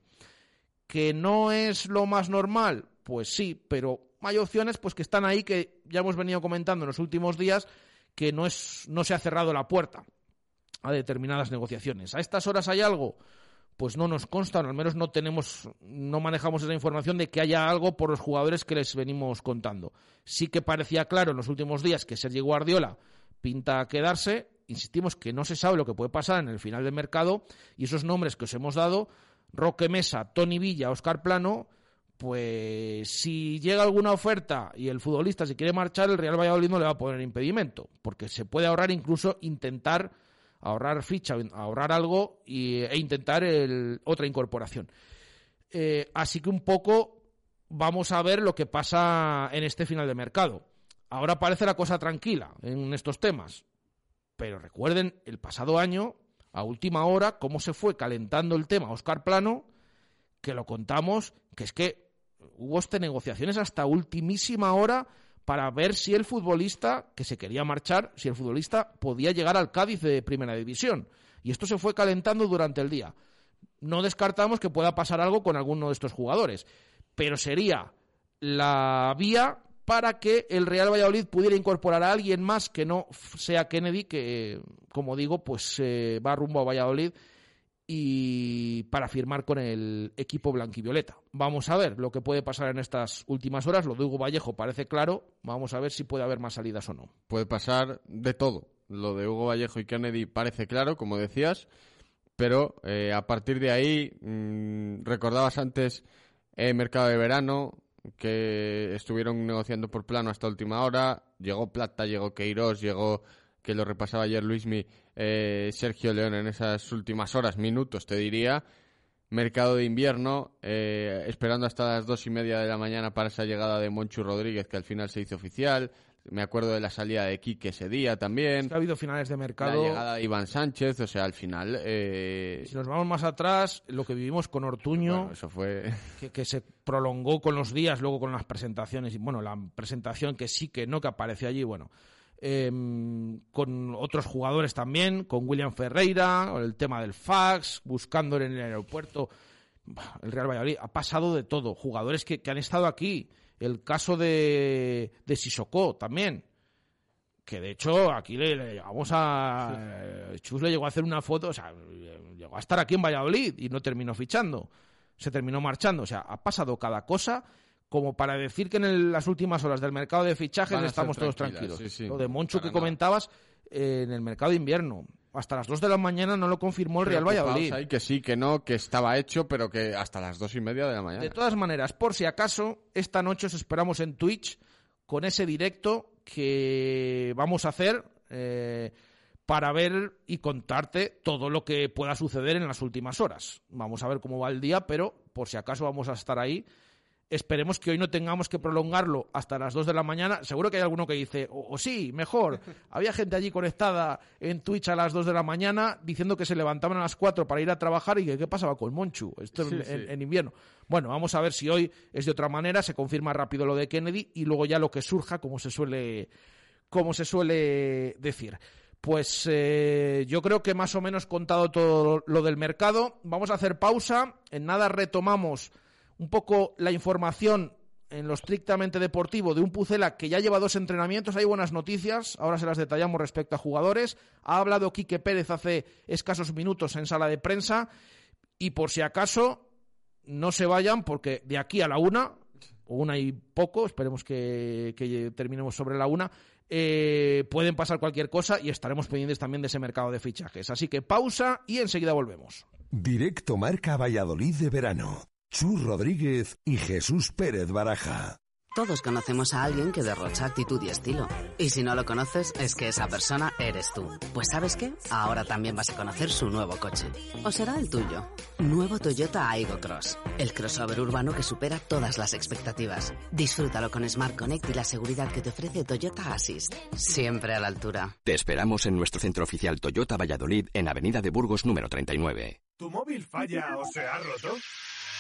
Que no es lo más normal, pues sí, pero hay opciones pues que están ahí que ya hemos venido comentando en los últimos días que no es no se ha cerrado la puerta a determinadas negociaciones. ¿A estas horas hay algo? Pues no nos consta, al menos no tenemos, no manejamos esa información de que haya algo por los jugadores que les venimos contando. Sí que parecía claro en los últimos días que Sergio Guardiola pinta a quedarse. Insistimos que no se sabe lo que puede pasar en el final del mercado y esos nombres que os hemos dado, Roque Mesa, Tony Villa, Oscar Plano, pues si llega alguna oferta y el futbolista se quiere marchar, el Real Valladolid no le va a poner impedimento, porque se puede ahorrar incluso intentar ahorrar ficha, ahorrar algo y, e intentar el, otra incorporación. Eh, así que un poco vamos a ver lo que pasa en este final de mercado. Ahora parece la cosa tranquila en estos temas, pero recuerden el pasado año, a última hora, cómo se fue calentando el tema Oscar Plano, que lo contamos, que es que hubo este negociaciones hasta ultimísima hora para ver si el futbolista que se quería marchar, si el futbolista podía llegar al Cádiz de Primera División. Y esto se fue calentando durante el día. No descartamos que pueda pasar algo con alguno de estos jugadores, pero sería la vía para que el Real Valladolid pudiera incorporar a alguien más que no sea Kennedy, que, como digo, pues eh, va rumbo a Valladolid y para firmar con el equipo blanquivioleta. Vamos a ver lo que puede pasar en estas últimas horas. Lo de Hugo Vallejo parece claro. Vamos a ver si puede haber más salidas o no. Puede pasar de todo. Lo de Hugo Vallejo y Kennedy parece claro, como decías, pero eh, a partir de ahí mmm, recordabas antes el mercado de verano que estuvieron negociando por plano hasta última hora. Llegó Plata, llegó Queiroz, llegó que lo repasaba ayer Luismi, eh, Sergio León en esas últimas horas, minutos, te diría. Mercado de invierno, eh, esperando hasta las dos y media de la mañana para esa llegada de Monchu Rodríguez, que al final se hizo oficial. Me acuerdo de la salida de Quique ese día también. Es que ha habido finales de mercado. La llegada de Iván Sánchez, o sea, al final. Eh... Si nos vamos más atrás, lo que vivimos con Ortuño. Bueno, eso fue. Que, que, se prolongó con los días, luego con las presentaciones. Y bueno, la presentación que sí que no, que apareció allí, bueno. Eh, con otros jugadores también, con William Ferreira, el tema del fax, buscándole en el aeropuerto. El Real Valladolid ha pasado de todo. Jugadores que, que han estado aquí. El caso de, de Sissoko también. Que de hecho aquí le, le llegamos a. Sí. Chus le llegó a hacer una foto, o sea, llegó a estar aquí en Valladolid y no terminó fichando. Se terminó marchando. O sea, ha pasado cada cosa como para decir que en el, las últimas horas del mercado de fichajes estamos todos tranquilos. Sí, sí. Lo de Monchu que comentabas eh, en el mercado de invierno. Hasta las 2 de la mañana no lo confirmó el Real Valladolid. Ahí que sí, que no, que estaba hecho, pero que hasta las dos y media de la mañana. De todas maneras, por si acaso, esta noche os esperamos en Twitch con ese directo que vamos a hacer eh, para ver y contarte todo lo que pueda suceder en las últimas horas. Vamos a ver cómo va el día, pero por si acaso vamos a estar ahí Esperemos que hoy no tengamos que prolongarlo hasta las 2 de la mañana. Seguro que hay alguno que dice, o, o, sí, mejor. Había gente allí conectada en Twitch a las 2 de la mañana diciendo que se levantaban a las 4 para ir a trabajar y que qué pasaba con Monchu. Esto sí, en, sí. En, en, invierno. Bueno, vamos a ver si hoy es de otra manera, se confirma rápido lo de Kennedy y luego ya lo que surja, como se suele, como se suele decir. Pues eh, yo creo que más o menos contado todo lo del mercado. Vamos a hacer pausa. En nada retomamos un poco la información en lo estrictamente deportivo de un Pucela que ya lleva dos entrenamientos. Hay buenas noticias, ahora se las detallamos respecto a jugadores. Ha hablado Quique Pérez hace escasos minutos en sala de prensa y por si acaso no se vayan porque de aquí a la una, o una y poco, esperemos que, terminemos sobre la una, eh, pueden pasar cualquier cosa y estaremos pendientes también de ese mercado de fichajes. Así que pausa y enseguida volvemos. Directo Marca Valladolid de verano. Chus Rodríguez y Jesús Pérez Baraja. Todos conocemos a alguien que derrocha actitud y estilo. Y si no lo conoces, es que esa persona eres tú. Pues sabes qué? Ahora también vas a conocer su nuevo coche. O será el tuyo. Nuevo Toyota Aigo Cross. El crossover urbano que supera todas las expectativas. Disfrútalo con Smart Connect y la seguridad que te ofrece Toyota Assist. Siempre a la altura. Te esperamos en nuestro centro oficial Toyota Valladolid en Avenida de Burgos número 39. ¿Tu móvil falla o se ha roto?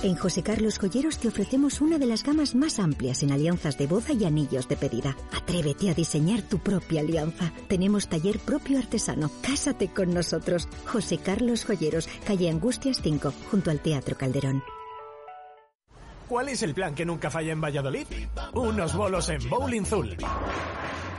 En José Carlos Joyeros te ofrecemos una de las gamas más amplias en alianzas de boda y anillos de pedida. Atrévete a diseñar tu propia alianza. Tenemos taller propio artesano. Cásate con nosotros. José Carlos Joyeros, calle Angustias 5, junto al Teatro Calderón. ¿Cuál es el plan que nunca falla en Valladolid? Unos bolos en Bowling Zul.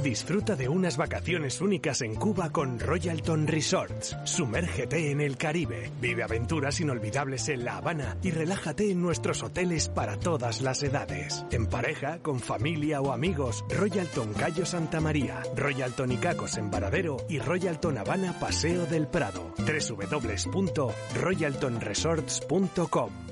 Disfruta de unas vacaciones únicas en Cuba con Royalton Resorts. Sumérgete en el Caribe, vive aventuras inolvidables en La Habana y relájate en nuestros hoteles para todas las edades. En pareja, con familia o amigos, Royalton Cayo Santa María, Royalton Icacos en Varadero y Royalton Habana Paseo del Prado. www.royaltonresorts.com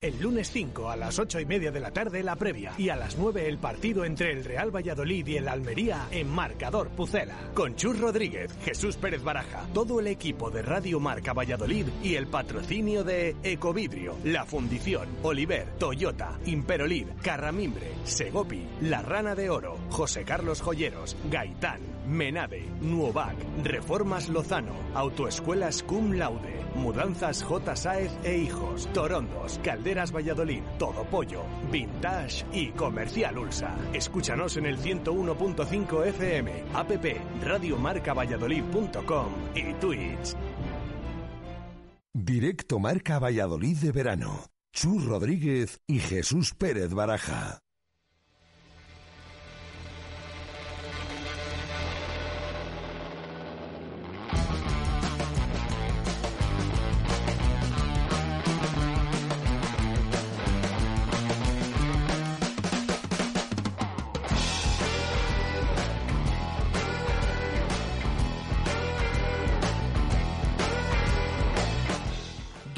El lunes 5 a las 8 y media de la tarde la previa y a las 9 el partido entre el Real Valladolid y el Almería en Marcador Pucela. Con Chus Rodríguez, Jesús Pérez Baraja, todo el equipo de Radio Marca Valladolid y el patrocinio de Ecovidrio, La Fundición, Oliver, Toyota, Imperolid, Carramimbre, Segopi, La Rana de Oro, José Carlos Joyeros, Gaitán, Menade, Nuovac, Reformas Lozano, Autoescuelas Cum Laude, Mudanzas J. Saez e Hijos, Torondos, Calderas Valladolid, Todo Pollo, Vintage y Comercial Ulsa. Escúchanos en el 101.5 FM, app radiomarcavalladolid.com y Twitch. Directo Marca Valladolid de verano. Chus Rodríguez y Jesús Pérez Baraja.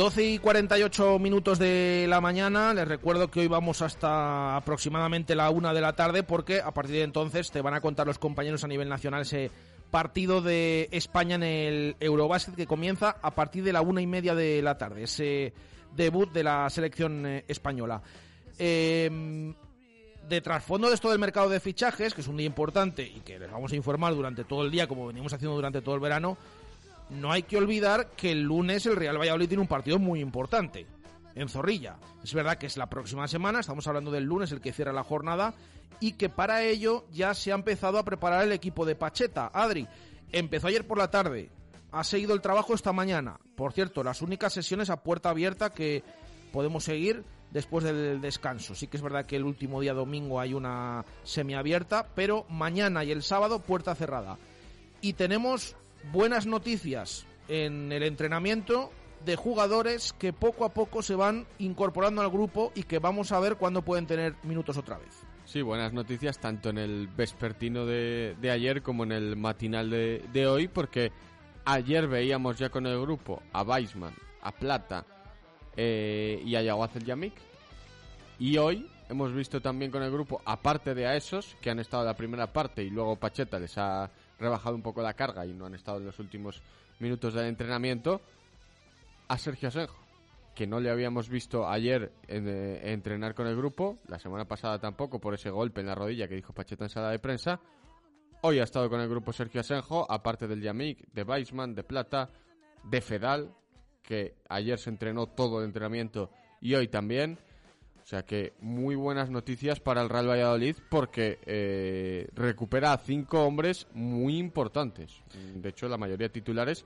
Doce y 48 minutos de la mañana. Les recuerdo que hoy vamos hasta aproximadamente la una de la tarde porque a partir de entonces te van a contar los compañeros a nivel nacional ese partido de España en el Eurobásquet que comienza a partir de la una y media de la tarde. Ese debut de la selección eh, española. Eh, de trasfondo de esto del mercado de fichajes, que es un día importante y que les vamos a informar durante todo el día, como venimos haciendo durante todo el verano, no hay que olvidar que el lunes el Real Valladolid tiene un partido muy importante en Zorrilla. Es verdad que es la próxima semana, estamos hablando del lunes, el que cierra la jornada, y que para ello ya se ha empezado a preparar el equipo de Pacheta. Adri, empezó ayer por la tarde, ha seguido el trabajo esta mañana. Por cierto, las únicas sesiones a puerta abierta que podemos seguir después del descanso. Sí que es verdad que el último día domingo hay una semiabierta, pero mañana y el sábado puerta cerrada. Y tenemos buenas noticias en el entrenamiento de jugadores que poco a poco se van incorporando al grupo y que vamos a ver cuándo pueden tener minutos otra vez. Sí, buenas noticias tanto en el vespertino de, de ayer como en el matinal de, de, hoy, porque ayer veíamos ya con el grupo a Weisman, a Plata eh, y a Yaguazel Yamik. Y hoy hemos visto también con el grupo, aparte de a esos que han estado la primera parte y luego Pacheta les ha rebajado un poco la carga y no han estado en los últimos minutos del entrenamiento, a Sergio Asenjo, que no le habíamos visto ayer en, eh, entrenar con el grupo, la semana pasada tampoco por ese golpe en la rodilla que dijo Pacheta en sala de prensa. Hoy ha estado con el grupo Sergio Asenjo, aparte del Yamik, de Weisman, de Plata, de Fedal, que ayer se entrenó todo el entrenamiento y hoy también. O sea que muy buenas noticias para el Real Valladolid porque eh, recupera a cinco hombres muy importantes. De hecho, la mayoría de titulares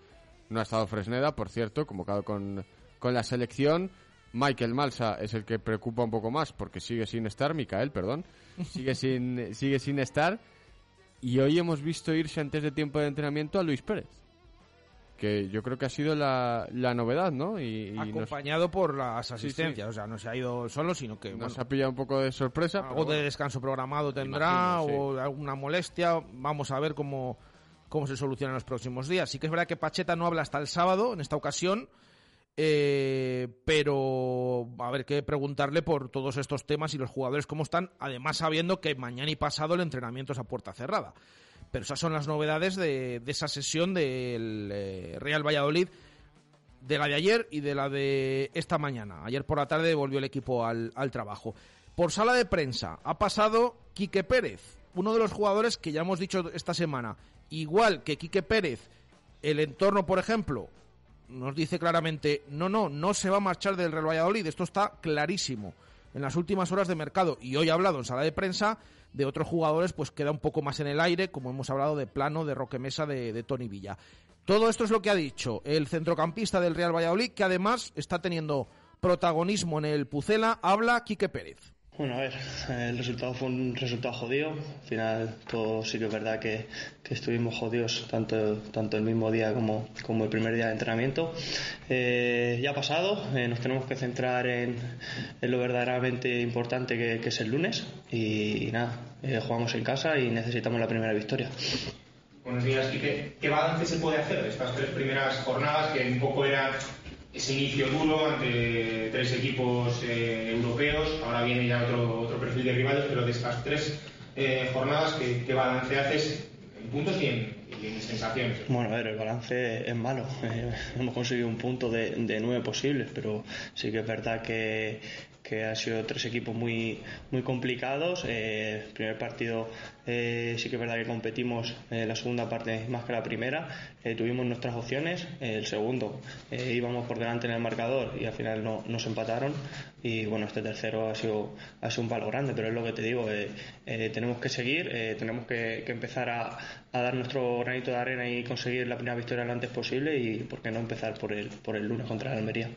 no ha estado Fresneda, por cierto, convocado con, con la selección. Michael Malsa es el que preocupa un poco más porque sigue sin estar, Micael, perdón, sigue sin, sigue sin estar. Y hoy hemos visto irse antes de tiempo de entrenamiento a Luis Pérez que yo creo que ha sido la, la novedad, ¿no? Y, y Acompañado nos... por las asistencias, sí, sí. o sea, no se ha ido solo, sino que... Nos bueno, ha pillado un poco de sorpresa. Algo de descanso programado tendrá, imagino, o sí. alguna molestia, vamos a ver cómo, cómo se soluciona en los próximos días. Sí que es verdad que Pacheta no habla hasta el sábado, en esta ocasión, eh, pero a ver qué preguntarle por todos estos temas y los jugadores cómo están, además sabiendo que mañana y pasado el entrenamiento es a puerta cerrada. Pero esas son las novedades de, de esa sesión del eh, Real Valladolid. de la de ayer y de la de esta mañana. Ayer por la tarde volvió el equipo al, al trabajo. Por sala de prensa ha pasado Quique Pérez, uno de los jugadores que ya hemos dicho esta semana. Igual que Quique Pérez, el entorno, por ejemplo, nos dice claramente, no, no, no se va a marchar del Real Valladolid, esto está clarísimo. En las últimas horas de mercado, y hoy ha hablado en sala de prensa, de otros jugadores, pues queda un poco más en el aire, como hemos hablado de Plano, de Roque Mesa, de, de Tony Villa. Todo esto es lo que ha dicho el centrocampista del Real Valladolid, que además está teniendo protagonismo en el Pucela, habla Quique Pérez. Bueno, a ver, el resultado fue un resultado jodido. Al final, todo sí que es verdad que, que estuvimos jodidos tanto, tanto el mismo día como, como el primer día de entrenamiento. Eh, ya ha pasado, eh, nos tenemos que centrar en, en lo verdaderamente importante que, que, es el lunes. Y, nada, eh, jugamos en casa y necesitamos la primera victoria. Buenos días, Quique. ¿Qué balance se puede hacer de estas tres primeras jornadas que un poco eran ese inicio duro ante tres equipos eh, europeos, ahora viene ya otro, otro perfil de rivales, pero de estas tres eh, jornadas, ¿qué, ¿qué, balance haces en puntos y en, sensaciones? Bueno, a ver, el balance es malo. Hemos conseguido un punto de nueve posibles, pero sí que es verdad que, que han sido tres equipos muy, muy complicados. Eh, el primer partido eh, sí que es verdad que competimos eh, la segunda parte más que la primera. Eh, tuvimos nuestras opciones. Eh, el segundo eh, íbamos por delante en el marcador y al final no, nos empataron. Y bueno, este tercero ha sido, ha sido un palo grande, pero es lo que te digo. tenemos que seguir, tenemos que, que empezar a, a, dar nuestro granito de arena y conseguir la primera victoria lo antes posible y por qué no empezar por el, por el lunes contra la Almería.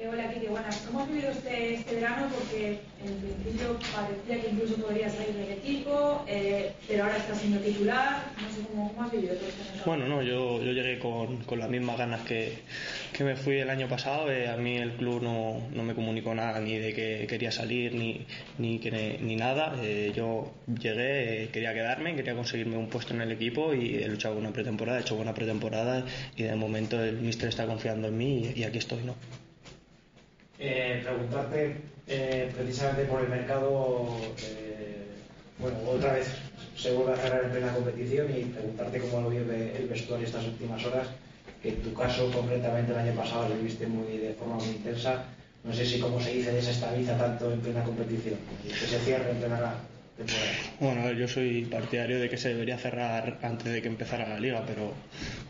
Eh, hola, Kike, buenas. ¿Cómo has vivido este, este, verano? Porque en principio parecía que incluso podrías salir del equipo, eh, pero ahora estás siendo titular. No sé cómo, cómo has vivido todo esto. Bueno, no, yo, yo llegué con, con, las mismas ganas que, que me fui el año pasado. Eh, a mí el club no, no, me comunicó nada, ni de que quería salir, ni, ni, que, ni nada. Eh, yo llegué, quería quedarme, quería conseguirme un puesto en el equipo y he luchado una pretemporada, he hecho buena pretemporada y de momento el míster está confiando en mí y, y aquí estoy, ¿no? Eh, preguntarte eh, precisamente por el mercado, eh, bueno, otra vez se vuelve a cerrar en plena competición y preguntarte cómo lo vive el vestuario estas últimas horas, que en tu caso concretamente el año pasado lo viviste muy, de forma muy intensa, no sé si como se dice desestabiliza tanto en plena competición, que se cierre en plena bueno, yo soy partidario de que se debería cerrar antes de que empezara la liga, pero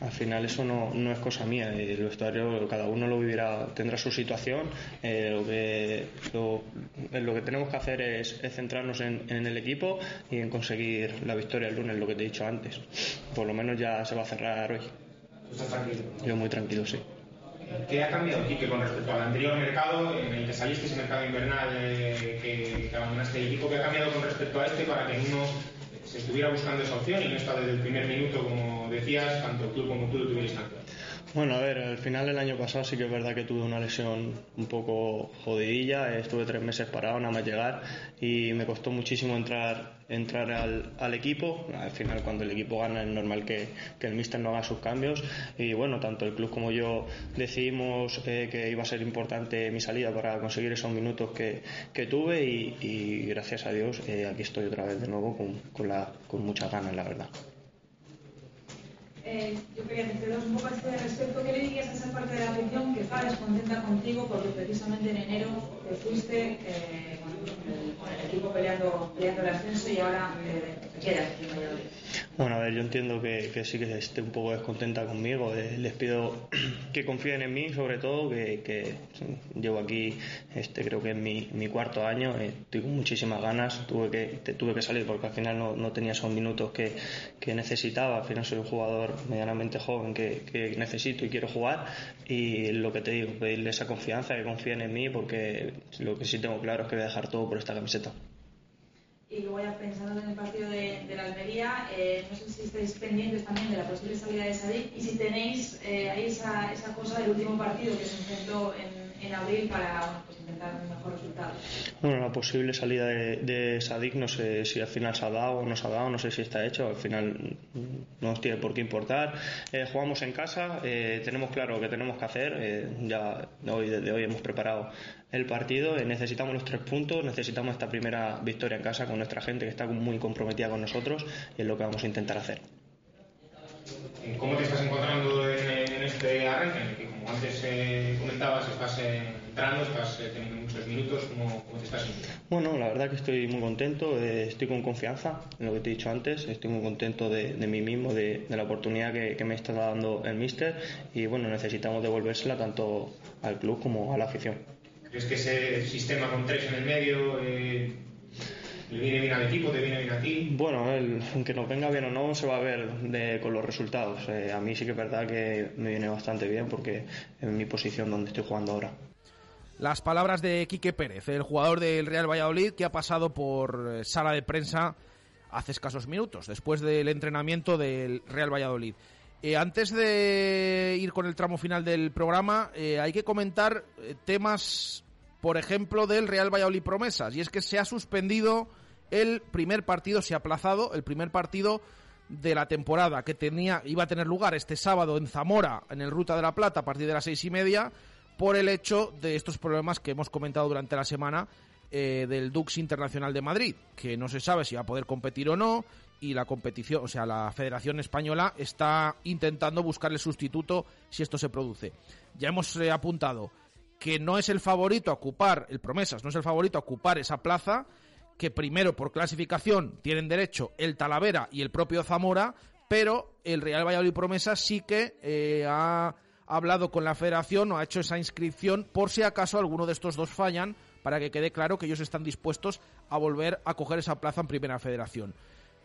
al final eso no, no es cosa mía. El vestuario, cada uno lo vivirá, tendrá su situación. Eh, lo, que, lo, lo, que tenemos que hacer es, es centrarnos en, en, el equipo y en conseguir la victoria el lunes, lo que te he dicho antes. Por lo menos ya se va a cerrar hoy. ¿Estás tranquilo? Yo muy tranquilo, sí. ¿Qué ha cambiado, Quique, con respecto al anterior mercado en el que saliste, ese mercado invernal eh, que, que, abandonaste el equipo? ¿Qué ha cambiado con respecto a este para que uno se estuviera buscando esa opción y no está desde el primer minuto, como decías, tanto tú como tú lo tuvierais tanto? Bueno, a ver, al final el año pasado sí que es verdad que tuve una lesión un poco jodidilla, estuve tres meses parado nada más llegar y me costó muchísimo entrar, entrar al, al equipo. Al final cuando el equipo gana es normal que, que, el míster no haga sus cambios y bueno, tanto el club como yo decidimos eh, que iba a ser importante mi salida para conseguir esos minutos que, que tuve y, y, gracias a Dios eh, aquí estoy otra vez de nuevo con, con, la, con muchas ganas, la verdad. Eh, yo quería decirte un poco a este respecto. ¿Qué le dirías a esa parte de la afición que está descontenta contigo porque precisamente en enero te fuiste eh, con, el, equipo peleando, peleando el ascenso y ahora eh, te quedas aquí en Valladolid? Bueno, a ver, yo entiendo que, que, sí que esté un poco descontenta conmigo. Eh, les pido que confíen en mí, sobre todo, que, que llevo aquí, este creo que es mi, mi cuarto año, eh, estoy con muchísimas ganas, tuve que, tuve que salir porque al final no, no tenía esos minutos que, que, necesitaba. Al final soy un jugador medianamente joven que, que necesito y quiero jugar y lo que te digo, pedirle esa confianza, que confíen en mí porque lo que sí tengo claro es que voy a dejar todo por esta camiseta y luego ya pensando en el partido de, de la Almería, eh, no sé si estáis pendientes también de la posible salida de Sadik y si tenéis eh, ahí esa, esa cosa del último partido que se enfrentó en, en abril para intentar un mejor resultado. Bueno, la posible salida de, de Sadik no sé si al final se ha dado o no se ha dado, no sé si está hecho, al final no nos tiene por qué importar. Eh, jugamos en casa, eh, tenemos claro lo que tenemos que hacer, eh, ya hoy, desde hoy hemos preparado el partido, necesitamos los tres puntos, necesitamos esta primera victoria en casa con nuestra gente que está muy comprometida con nosotros y es lo que vamos a intentar hacer. ¿Cómo te estás encontrando en, en este arranque? En que, como antes eh, comentabas, estás eh, estás eh, teniendo muchos minutos, ¿cómo, ¿cómo, te estás sintiendo? Bueno, la verdad que estoy muy contento, eh, estoy con confianza en lo que te he dicho antes, estoy muy contento de, de mí mismo, de, de, la oportunidad que, que me está dando el míster y bueno, necesitamos devolvérsela tanto al club como a la afición. ¿Crees que ese sistema con tres en el medio eh, le viene bien al equipo, te viene bien a ti? Bueno, el, aunque nos venga bien o no, se va a ver de, con los resultados. Eh, a mí sí que es verdad que me viene bastante bien porque en mi posición donde estoy jugando ahora. Las palabras de Quique Pérez, el jugador del Real Valladolid que ha pasado por eh, sala de prensa hace escasos minutos, después del entrenamiento del Real Valladolid. Eh, antes de ir con el tramo final del programa, eh, hay que comentar temas, por ejemplo, del Real Valladolid Promesas. Y es que se ha suspendido el primer partido, se ha aplazado el primer partido de la temporada que tenía, iba a tener lugar este sábado en Zamora, en el Ruta de la Plata, a partir de las seis y media, por el hecho de estos problemas que hemos comentado durante la semana eh, del Dux Internacional de Madrid, que no se sabe si va a poder competir o no, y la competición, o sea, la Federación Española está intentando buscar el sustituto si esto se produce. Ya hemos eh, apuntado que no es el favorito a ocupar, el Promesas no es el favorito a ocupar esa plaza, que primero por clasificación tienen derecho el Talavera y el propio Zamora, pero el Real Valladolid Promesas sí que eh, ha hablado con la federación o ha hecho esa inscripción por si acaso alguno de estos dos fallan para que quede claro que ellos están dispuestos a volver a coger esa plaza en primera federación.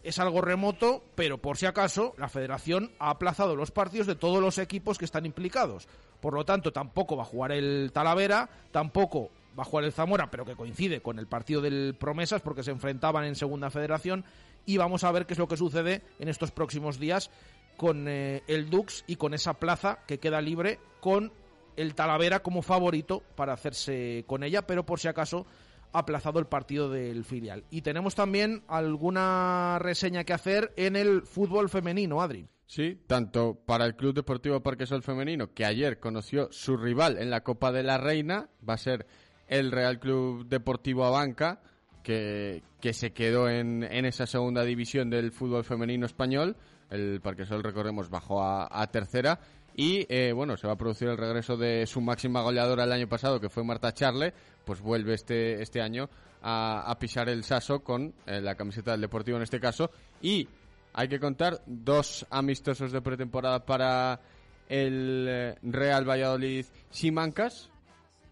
Es algo remoto, pero por si acaso la federación ha aplazado los partidos de todos los equipos que están implicados. Por lo tanto, tampoco va a jugar el Talavera, tampoco va a jugar el Zamora, pero que coincide con el partido del Promesas porque se enfrentaban en segunda federación y vamos a ver qué es lo que sucede en estos próximos días con eh, el Dux y con esa plaza que queda libre con el Talavera como favorito para hacerse con ella, pero por si acaso aplazado el partido del filial. Y tenemos también alguna reseña que hacer en el fútbol femenino, Adri. Sí, tanto para el Club Deportivo Parquesol Femenino, que ayer conoció su rival en la Copa de la Reina, va a ser el Real Club Deportivo Abanca, que, que se quedó en, en esa segunda división del fútbol femenino español. El Parquesol, recordemos, bajó a, a tercera. Y eh, bueno, se va a producir el regreso de su máxima goleadora el año pasado, que fue Marta Charle, pues vuelve este, este año a, a pisar el saso con eh, la camiseta del Deportivo en este caso. Y hay que contar dos amistosos de pretemporada para el eh, Real Valladolid Simancas,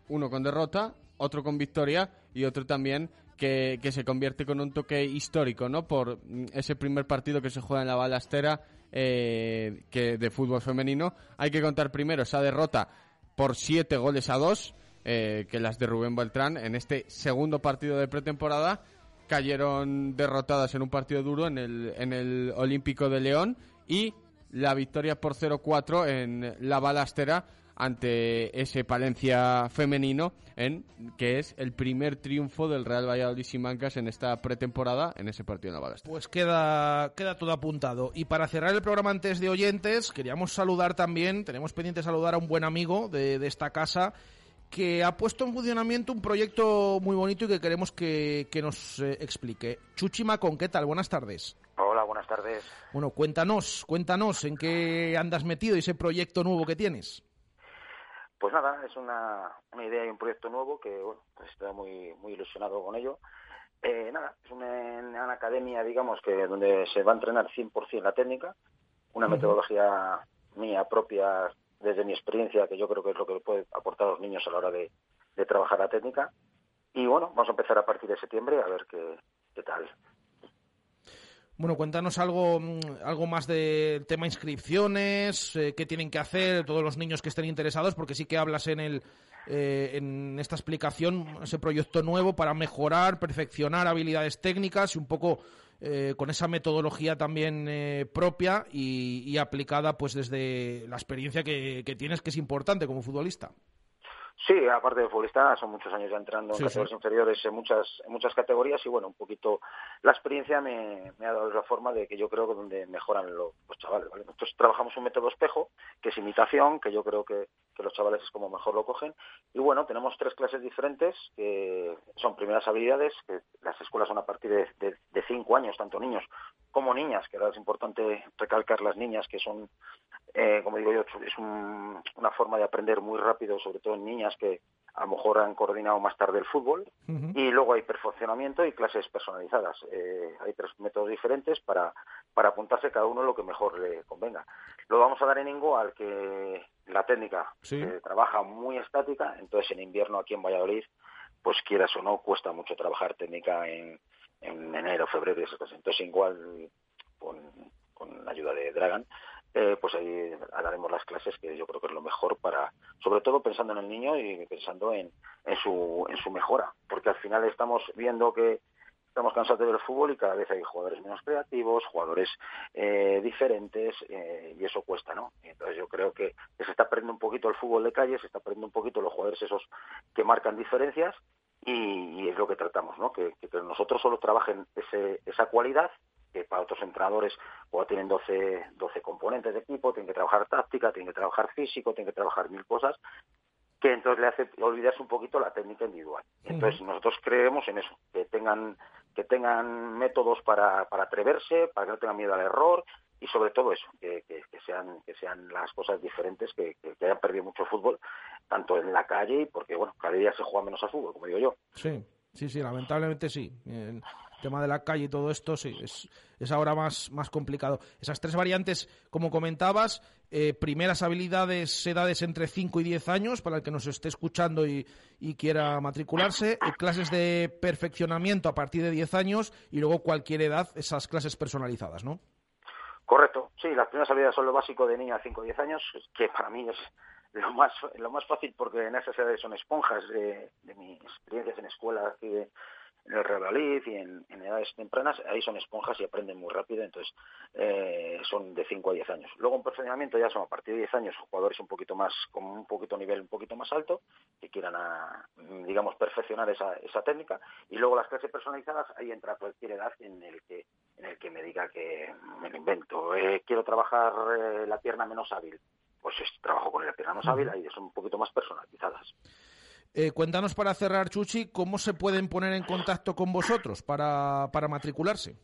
uno con derrota, otro con victoria y otro también que, se convierte con un toque histórico, ¿no? Por mm, ese primer partido que se juega en la balastera eh, que de fútbol femenino. Hay que contar primero esa derrota por siete goles a dos, eh, que las de Rubén Beltrán en este segundo partido de pretemporada cayeron derrotadas en un partido duro en el, en el Olímpico de León y la victoria por 0-4 en la balastera ante ese Palencia femenino, en que es el primer triunfo del Real Valladolid Simancas en esta pretemporada en ese partido en la. Pues queda, queda todo apuntado. Y para cerrar el programa antes de oyentes, queríamos saludar también, tenemos pendiente saludar a un buen amigo de, de esta casa que ha puesto en funcionamiento un proyecto muy bonito y que queremos que, que nos eh, explique. Chuchima, ¿con qué tal? Buenas tardes. Hola, buenas tardes. Bueno, cuéntanos, cuéntanos en qué andas metido y ese proyecto nuevo que tienes. Pues nada, es una, una idea y un proyecto nuevo que, bueno, pues estoy muy, muy ilusionado con ello. Eh, nada, es una, una, academia, digamos, que donde se va a entrenar 100% la técnica, una uh -huh. metodología mía propia desde mi experiencia, que yo creo que es lo que puede aportar a los niños a la hora de, de trabajar la técnica. Y bueno, vamos a empezar a partir de septiembre a ver qué, qué tal. Bueno, cuéntanos algo, algo más del tema inscripciones, eh, qué tienen que hacer todos los niños que estén interesados, porque sí que hablas en el eh, en esta explicación ese proyecto nuevo para mejorar, perfeccionar habilidades técnicas y un poco eh, con esa metodología también eh, propia y, y, aplicada pues desde la experiencia que, que tienes, que es importante como futbolista. Sí, aparte de futbolista, son muchos años ya entrando en categorías sí. inferiores en muchas, en muchas categorías y bueno, un poquito la experiencia me, me ha dado la forma de que yo creo que donde mejoran lo, los chavales. ¿vale? Nosotros trabajamos un método espejo, que es imitación, que yo creo que, que los chavales es como mejor lo cogen. Y bueno, tenemos tres clases diferentes, que son primeras habilidades, que las escuelas son a partir de, de, de cinco años, tanto niños como niñas, que ahora es importante recalcar las niñas, que son eh, como digo yo, es un- una forma de aprender muy rápido, sobre todo en niñas que a lo mejor han coordinado más tarde el fútbol. Y luego hay perfeccionamiento y clases personalizadas. Eh, hay tres métodos diferentes para, para apuntarse cada uno lo que mejor le convenga. Lo vamos a dar en Ingo al que la técnica Sí. trabaja muy estática, entonces en invierno aquí en Valladolid, pues quieras o no, cuesta mucho trabajar técnica en, en enero, febrero y esas cosas. Entonces igual con, con la ayuda de Dragan, eh, pues ahí haremos las clases que yo creo que es lo mejor para, sobre todo pensando en el niño y pensando en, en su en su mejora, porque al final estamos viendo que estamos cansados de ver el fútbol y cada vez hay jugadores menos creativos, jugadores eh, diferentes eh, y eso cuesta, ¿no? Entonces yo creo que se está perdiendo un poquito el fútbol de calle, se está perdiendo un poquito los jugadores esos que marcan diferencias y, y es lo que tratamos, ¿no? Que, que- nosotros solo trabajen ese, esa cualidad que para otros entrenadores o tienen 12, 12 componentes de equipo, tienen que trabajar táctica, tienen que trabajar físico, tienen que trabajar mil cosas, que entonces le hace olvidarse un poquito la técnica individual. Entonces nosotros creemos en eso, que tengan que tengan métodos para, para atreverse, para que no tengan miedo al error y sobre todo eso, que, que- que sean que sean las cosas diferentes, que, que, hayan perdido mucho fútbol, tanto en la calle, porque bueno, cada día se juega menos a fútbol, como digo yo. Sí, sí, sí, lamentablemente sí. El tema de la calle y todo esto, sí, es, es ahora más, más complicado. Esas tres variantes, como comentabas, eh, primeras habilidades, edades entre 5 y 10 años, para el que nos esté escuchando y, y quiera matricularse, eh, clases de perfeccionamiento a partir de 10 años y luego cualquier edad, esas clases personalizadas, ¿no? Correcto, sí, las primeras habilidades son lo básico de niño a 5 o 10 años, que para mí es lo más lo más fácil porque en esas edades son esponjas de, de mis experiencias en escuela de- en el Real y en, edades tempranas, ahí son esponjas y aprenden muy rápido, entonces eh, son de 5 a 10 años. Luego en perfeccionamiento ya son a partir de 10 años jugadores un poquito más, con un poquito nivel un poquito más alto, que quieran a, digamos perfeccionar esa, esa técnica, y luego las clases personalizadas, ahí entra cualquier edad en el que en el que me diga que me lo invento, eh, quiero trabajar eh, la pierna menos hábil, pues es- trabajo con la pierna menos hábil, ahí son un poquito más personalizadas. Eh, cuéntanos para cerrar, Chuchi, cómo se pueden poner en contacto con vosotros para, para matricularse.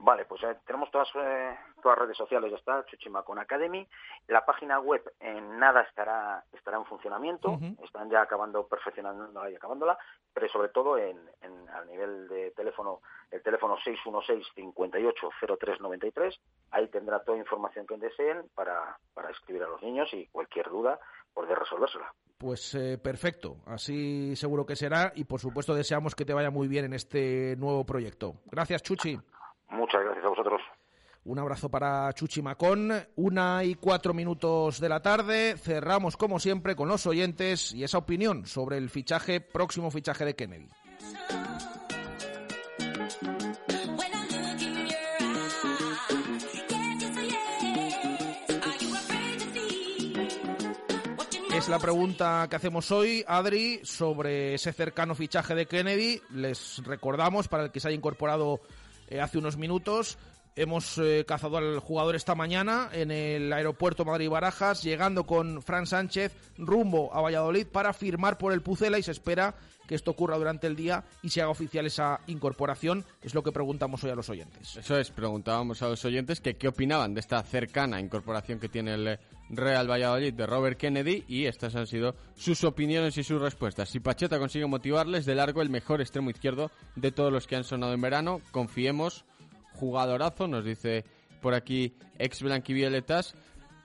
Vale, pues eh, tenemos todas, eh, todas las redes sociales, ya está, Chuchimacon Academy. La página web en nada estará estará en funcionamiento, están ya acabando, perfeccionándola y acabándola, pero sobre todo en, en- a nivel de teléfono, el teléfono 616-580393, ahí tendrá toda información que deseen para, para escribir a los niños y cualquier duda poder resolvérsela. Pues eh, perfecto, así seguro que será y por supuesto deseamos que te vaya muy bien en este nuevo proyecto. Gracias, Chuchi. Muchas gracias a vosotros. Un abrazo para Chuchi Macón. Una y cuatro minutos de la tarde. Cerramos, como siempre, con los oyentes y esa opinión sobre el fichaje, próximo fichaje de Kennedy. Es la pregunta que hacemos hoy, Adri, sobre ese cercano fichaje de Kennedy. Les recordamos, para el que se haya incorporado eh, hace unos minutos, hemos eh, cazado al jugador esta mañana en el aeropuerto Madrid-Barajas, llegando con Fran Sánchez rumbo a Valladolid para firmar por el Pucela y se espera que esto ocurra durante el día y se haga oficial esa incorporación. Es lo que preguntamos hoy a los oyentes. Eso es, preguntábamos a los oyentes que qué opinaban de esta cercana incorporación que tiene el Real Valladolid de Robert Kennedy y estas han sido sus opiniones y sus respuestas. Si Pacheta consigue motivarles, de largo el mejor extremo izquierdo de todos los que han sonado en verano, confiemos, jugadorazo, nos dice por aquí ex blanquivioletas.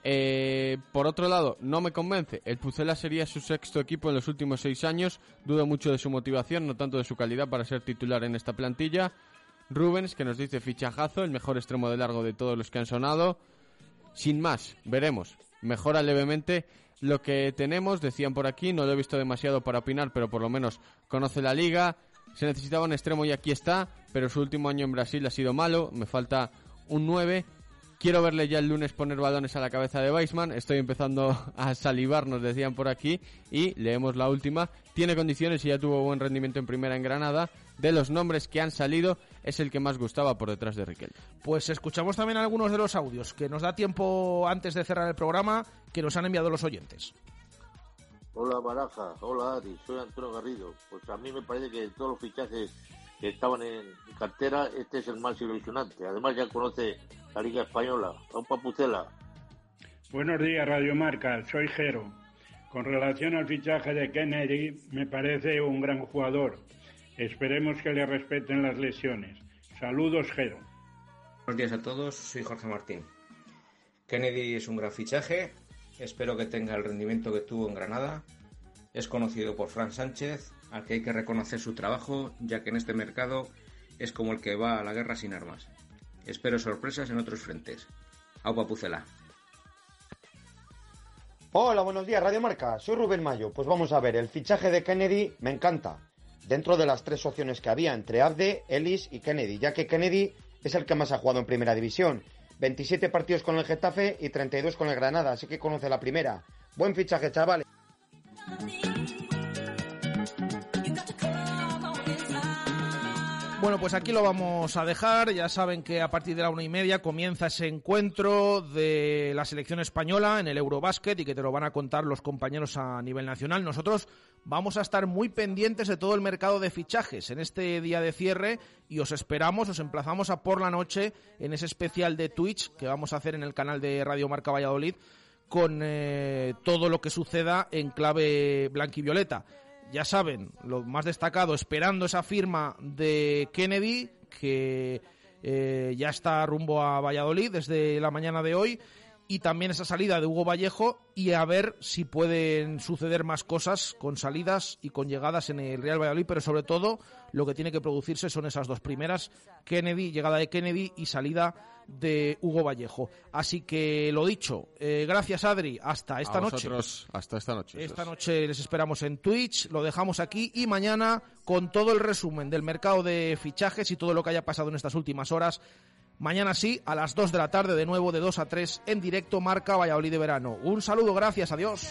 Eh, por otro lado, no me convence. El Pucela sería su sexto equipo en los últimos seis años. Dudo mucho de su motivación, no tanto de su calidad para ser titular en esta plantilla. Rubens, que nos dice fichajazo, el mejor extremo de largo de todos los que han sonado. Sin más, veremos. Mejora levemente lo que tenemos, decían por aquí, no lo he visto demasiado para opinar, pero por lo menos conoce la liga. Se necesitaba un extremo y aquí está, pero su último año en Brasil ha sido malo, me falta un 9. Quiero verle ya el lunes poner balones a la cabeza de Weisman. Estoy empezando a salivar, nos decían por aquí. Y leemos la última. Tiene condiciones y ya tuvo buen rendimiento en primera en Granada. De los nombres que han salido, es el que más gustaba por detrás de Riquel. Pues escuchamos también algunos de los audios que nos da tiempo antes de cerrar el programa que nos han enviado los oyentes. Hola Baraja, hola Adi, soy Antonio Garrido. Pues a mí me parece que de todos los fichajes que estaban en cartera, este es el más ilusionante. Además ya conoce la Liga Española, a un papucela. Buenos días, Radio Marca. Soy Jero. Con relación al fichaje de Kennedy, me parece un gran jugador. Esperemos que le respeten las lesiones. Saludos, Jero. Buenos días a todos, soy Jorge Martín. Kennedy es un gran fichaje, espero que tenga el rendimiento que tuvo en Granada. Es conocido por Fran Sánchez, al que hay que reconocer su trabajo, ya que en este mercado es como el que va a la guerra sin armas. Espero sorpresas en otros frentes. Aupa Pucela. Hola, buenos días, Radio Marca. Soy Rubén Mayo. Pues vamos a ver, el fichaje de Kennedy me encanta. Dentro de las tres opciones que había entre Abde, Ellis y Kennedy, ya que Kennedy es el que más ha jugado en primera división. 27 partidos con el Getafe y 32 con el Granada, así que conoce la primera. Buen fichaje, chavales. Bueno, pues aquí lo vamos a dejar. Ya saben que a partir de la una y media comienza ese encuentro de la selección española en el Eurobásquet y que te lo van a contar los compañeros a nivel nacional. Nosotros vamos a estar muy pendientes de todo el mercado de fichajes en este día de cierre y os esperamos, os emplazamos a por la noche en ese especial de Twitch que vamos a hacer en el canal de Radio Marca Valladolid con eh, todo lo que suceda en clave blanquivioleta ya saben, lo más destacado, esperando esa firma de Kennedy, que eh, ya está rumbo a Valladolid desde la mañana de hoy, y también esa salida de Hugo Vallejo, y a ver si pueden suceder más cosas con salidas y con llegadas en el Real Valladolid, pero sobre todo lo que tiene que producirse son esas dos primeras, Kennedy, llegada de Kennedy y salida de Hugo Vallejo. Así que lo dicho, eh, gracias Adri, hasta esta A noche. hasta esta noche. Esta noche les esperamos en Twitch, lo dejamos aquí y mañana con todo el resumen del mercado de fichajes y todo lo que haya pasado en estas últimas horas. Mañana sí, a las 2 de la tarde, de nuevo de 2 a 3, en directo Marca Valladolid de Verano. Un saludo, gracias, adiós.